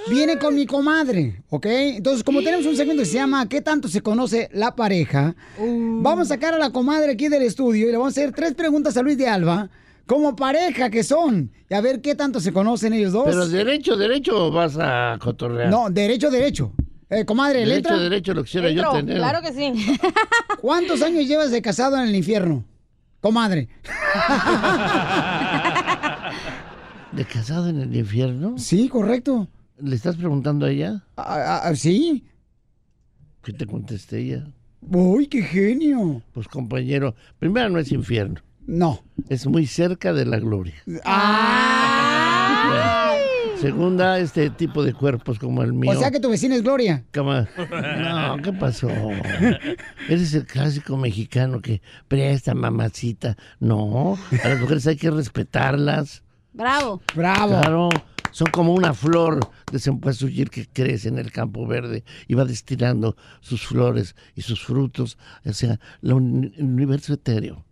viene con mi comadre, ¿ok? Entonces, como tenemos un segmento que se llama ¿Qué tanto se conoce la pareja? Vamos a sacar a la comadre aquí del estudio y le vamos a hacer tres preguntas a Luis de Alba, como pareja que son, y a ver qué tanto se conocen ellos dos. Pero derecho, derecho o vas a cotorrear. No, derecho, derecho. Eh, comadre, ¿le Derecho, entra? derecho, lo quisiera yo tener. claro que sí. ¿Cuántos años llevas de casado en el infierno? Comadre. ¿De casado en el infierno? Sí, correcto. ¿Le estás preguntando a ella? Ah, sí. ¿Qué te contesté ella? Uy, qué genio. Pues compañero, primero no es infierno. No. Es muy cerca de la gloria. ¡Ay! Segunda, este tipo de cuerpos como el mío. O sea que tu vecina es Gloria. Cama- No, ¿qué pasó? Eres el clásico mexicano que presta mamacita. No, a las mujeres hay que respetarlas. Bravo. Bravo. Claro, son como una flor de cempasúchil que crece en el campo verde y va destilando sus flores y sus frutos. O sea, el universo etéreo,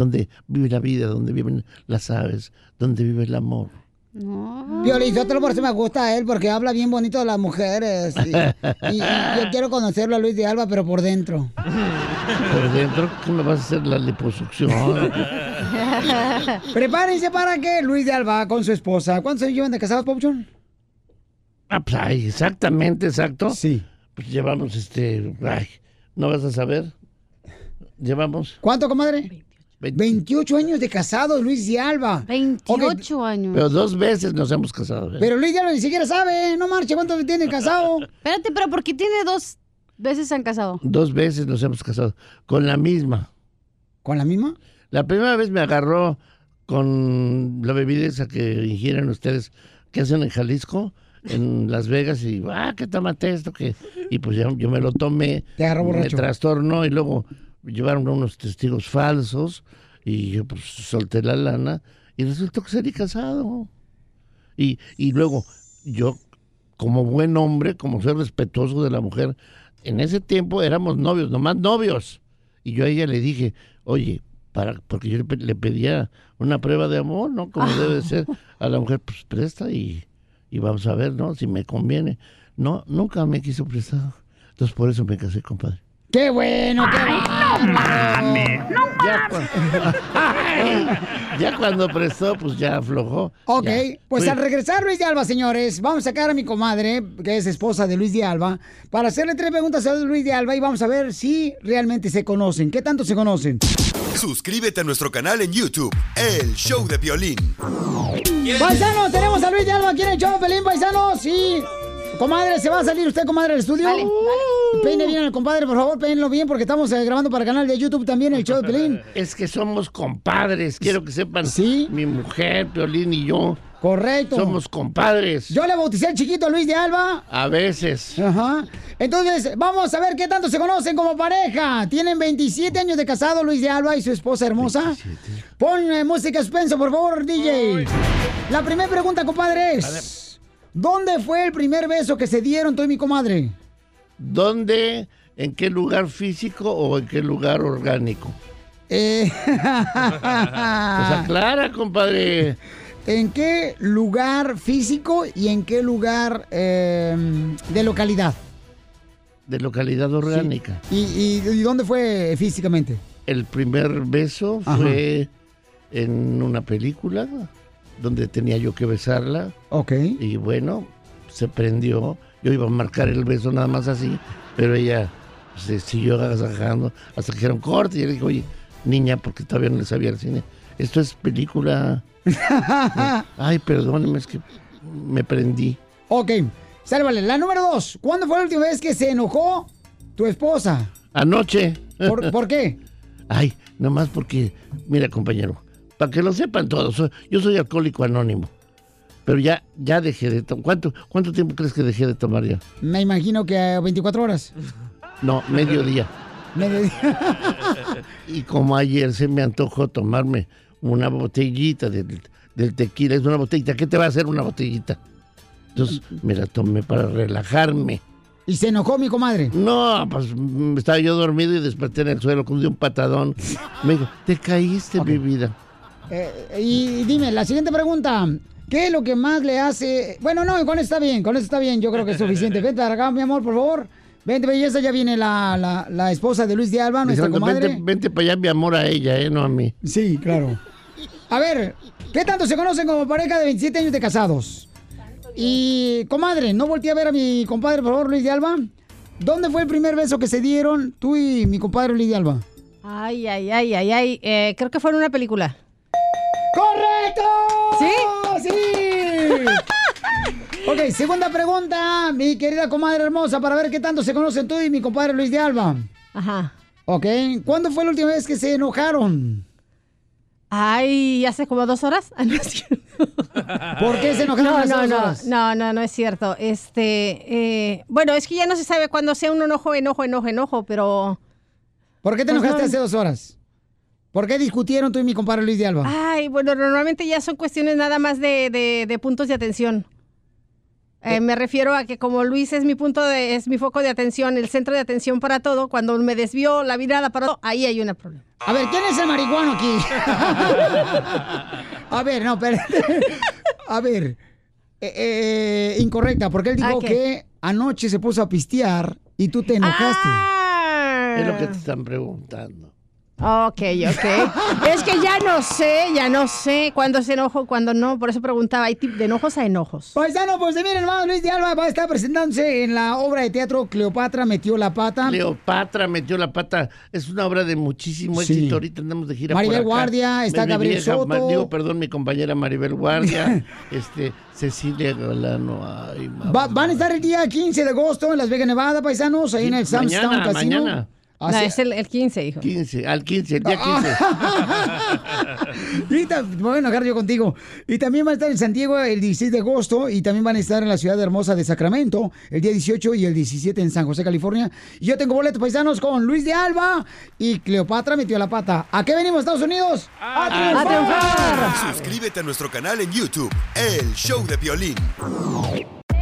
donde vive la vida, donde viven las aves, donde vive el amor. Violín, yo te lo por eso me gusta a él, porque habla bien bonito de las mujeres. Y, y- y yo quiero conocerlo a Luis de Alba, pero por dentro. Por dentro, ¿qué me vas a hacer la liposucción? Prepárense para que Luis de Alba con su esposa. ¿Cuántos años llevan de casados, Pauchón? Ah, pues, ay, exactamente, exacto. Sí. Pues llevamos este. Ay, ¿no vas a saber? Llevamos. ¿Cuánto, comadre? 28 años de casados, Luis de Alba. 28 años. Pero dos veces nos hemos casado. ¿eh? Pero Luis Alba ni siquiera sabe, no marche, ¿cuánto tiene casado? Espérate, pero ¿por qué tiene dos veces se han casado? Dos veces nos hemos casado. Con la misma. ¿Con la misma? La primera vez me agarró con la bebida esa que ingieren ustedes, que hacen en Jalisco, en Las Vegas, y, ah, ¿qué tomate esto? que Y pues ya, yo me lo tomé. Te agarró Me borracho. trastornó y luego llevaron unos testigos falsos y yo pues solté la lana y resultó que salí casado. Y, y luego yo, como buen hombre, como ser respetuoso de la mujer, en ese tiempo éramos novios, nomás novios. Y yo a ella le dije, oye, para, porque yo le, pe- le pedía una prueba de amor, ¿no? Como debe de ser. A la mujer, pues presta y, y vamos a ver, ¿no? Si me conviene. No, nunca me quiso prestar. Entonces por eso me casé, compadre. ¡Qué bueno, qué bueno! Ya, cu- ya cuando prestó, pues ya aflojó. Ok, Ya. pues Fui- al regresar Luis de Alba, señores, vamos a sacar a mi comadre, que es esposa de Luis de Alba, para hacerle tres preguntas a Luis de Alba y vamos a ver si realmente se conocen. ¿Qué tanto se conocen? Suscríbete a nuestro canal en YouTube, El Show de Violín. Paisanos, tenemos a Luis de Alba aquí en el show, Pelín, paisanos, sí. Comadre, ¿se va a salir usted, comadre, del estudio? Peine bien al compadre, por favor, peínelo bien, porque estamos eh, grabando para el canal de YouTube también, el show de Pelín. Es que somos compadres, quiero que sepan. Sí. Mi mujer, Piolín y yo. Correcto. Somos compadres. Yo le bauticé al chiquito Luis de Alba. A veces. Ajá. Entonces, vamos a ver qué tanto se conocen como pareja. Tienen 27 años de casado Luis de Alba y su esposa hermosa. Pon eh, música suspenso, por favor, DJ. La primera pregunta, compadre, es... ¿Dónde fue el primer beso que se dieron tú y mi comadre? ¿Dónde? ¿En qué lugar físico o en qué lugar orgánico? Eh... Pues aclara, compadre. ¿En qué lugar físico y en qué lugar eh, de localidad? De localidad orgánica. ¿Y, y- y dónde fue físicamente? El primer beso Ajá. fue en una película donde tenía yo que besarla. Ok. Y bueno, se prendió. Yo iba a marcar el beso nada más así, pero ella se siguió agasajando hasta que dijeron corte. Y yo le dije, oye, niña, porque todavía no le sabía el cine, esto es película. Ay, perdóneme, es que me prendí. Ok, sálvale. La número dos. ¿Cuándo fue la última vez que se enojó tu esposa? Anoche. ¿Por, por qué? Ay, nomás porque, mira, compañero, para que lo sepan todos, soy- yo soy alcohólico anónimo. Pero ya, ya dejé de tomar. ¿Cuánto, ¿Cuánto tiempo crees que dejé de tomar ya? Me imagino que a 24 horas. No, mediodía. Mediodía. Y como ayer se me antojó tomarme una botellita del, del tequila, es una botellita, ¿qué te va a hacer una botellita? Entonces me la tomé para relajarme. ¿Y se enojó mi comadre? No, pues mm, estaba yo dormido y desperté en el suelo con un patadón. Me dijo, te caíste, mi vida. Eh, y dime, la siguiente pregunta. ¿Qué es lo que más le hace? Bueno, no, con eso está bien, con eso está bien, yo creo que es suficiente. Vente para acá, mi amor, por favor. Vente, belleza, ya viene la, la, la esposa de Luis de Alba, nuestra Dijeron, comadre. vente, vente para allá, mi amor, a ella, ¿eh? No a mí. Sí, claro. A ver, ¿qué tanto se conocen como pareja de 27 años de casados? Y, comadre, no volteé a ver a mi compadre, por favor, Luis de Alba. ¿Dónde fue el primer beso que se dieron tú y mi compadre Luis de Alba? Ay, ay, ay, ay, ay. Eh, creo que fue en una película. ¡Correcto! ¿Sí? ¡Sí! ok, segunda pregunta, mi querida comadre hermosa, para ver qué tanto se conocen tú y mi compadre Luis de Alba. Ajá. Ok, ¿cuándo fue la última vez que se enojaron? Ay, hace como dos horas. Ah, no es cierto. ¿Por qué se enojaron No, hace no, dos no, horas? no, no, no es cierto. Este, eh, bueno, es que ya no se sabe cuándo sea un enojo, enojo, enojo, enojo, pero. ¿Por qué te Pues enojaste no. hace dos horas? ¿Por qué discutieron tú y mi compadre Luis de Alba? Ay, bueno, normalmente ya son cuestiones nada más de, de- de puntos de atención. Eh, me refiero a que como Luis es mi punto de, es mi foco de atención, el centro de atención para todo, cuando me desvió la mirada para todo, ahí hay un problema. A ver, ¿quién es el marihuano aquí? A ver, no, espérate. A ver, eh, eh, incorrecta, porque él dijo Ah, que anoche se puso a pistear y tú te enojaste. Ah. Es lo que te están preguntando. Ok, ok. es que ya no sé, ya no sé cuándo se enojo, cuándo no. Por eso preguntaba, hay tip de enojos a enojos. Paisano, pues miren, hermano, Luis de Alba va a estar presentándose en la obra de teatro Cleopatra metió la pata. Cleopatra metió la pata. Es una obra de muchísimo Sí. éxito. Ahorita andamos de gira Maribel por acá. Guardia, está Mi- mi Gabriel vieja, Soto. ma- digo, perdón, mi compañera Maribel Guardia. este, Cecilia Galano. Ay, mamá. Va- van a estar el día 15 de agosto en Las Vegas, Nevada, paisanos, ahí en el Sam's Town Mañana, Mañana. No, es el, el 15, hijo. 15, al 15, el día Ah. 15. Y ta- me voy a enojar yo contigo. Y también van a estar en San Diego el 16 de agosto y también van a estar en la ciudad hermosa de Sacramento el día 18 y el 17 en San José, California. Y yo tengo boletos paisanos con Luis de Alba y Cleopatra metió la pata. ¿A qué venimos, Estados Unidos? ¡A, triunfar! Suscríbete a nuestro canal en YouTube, El Show de Violín.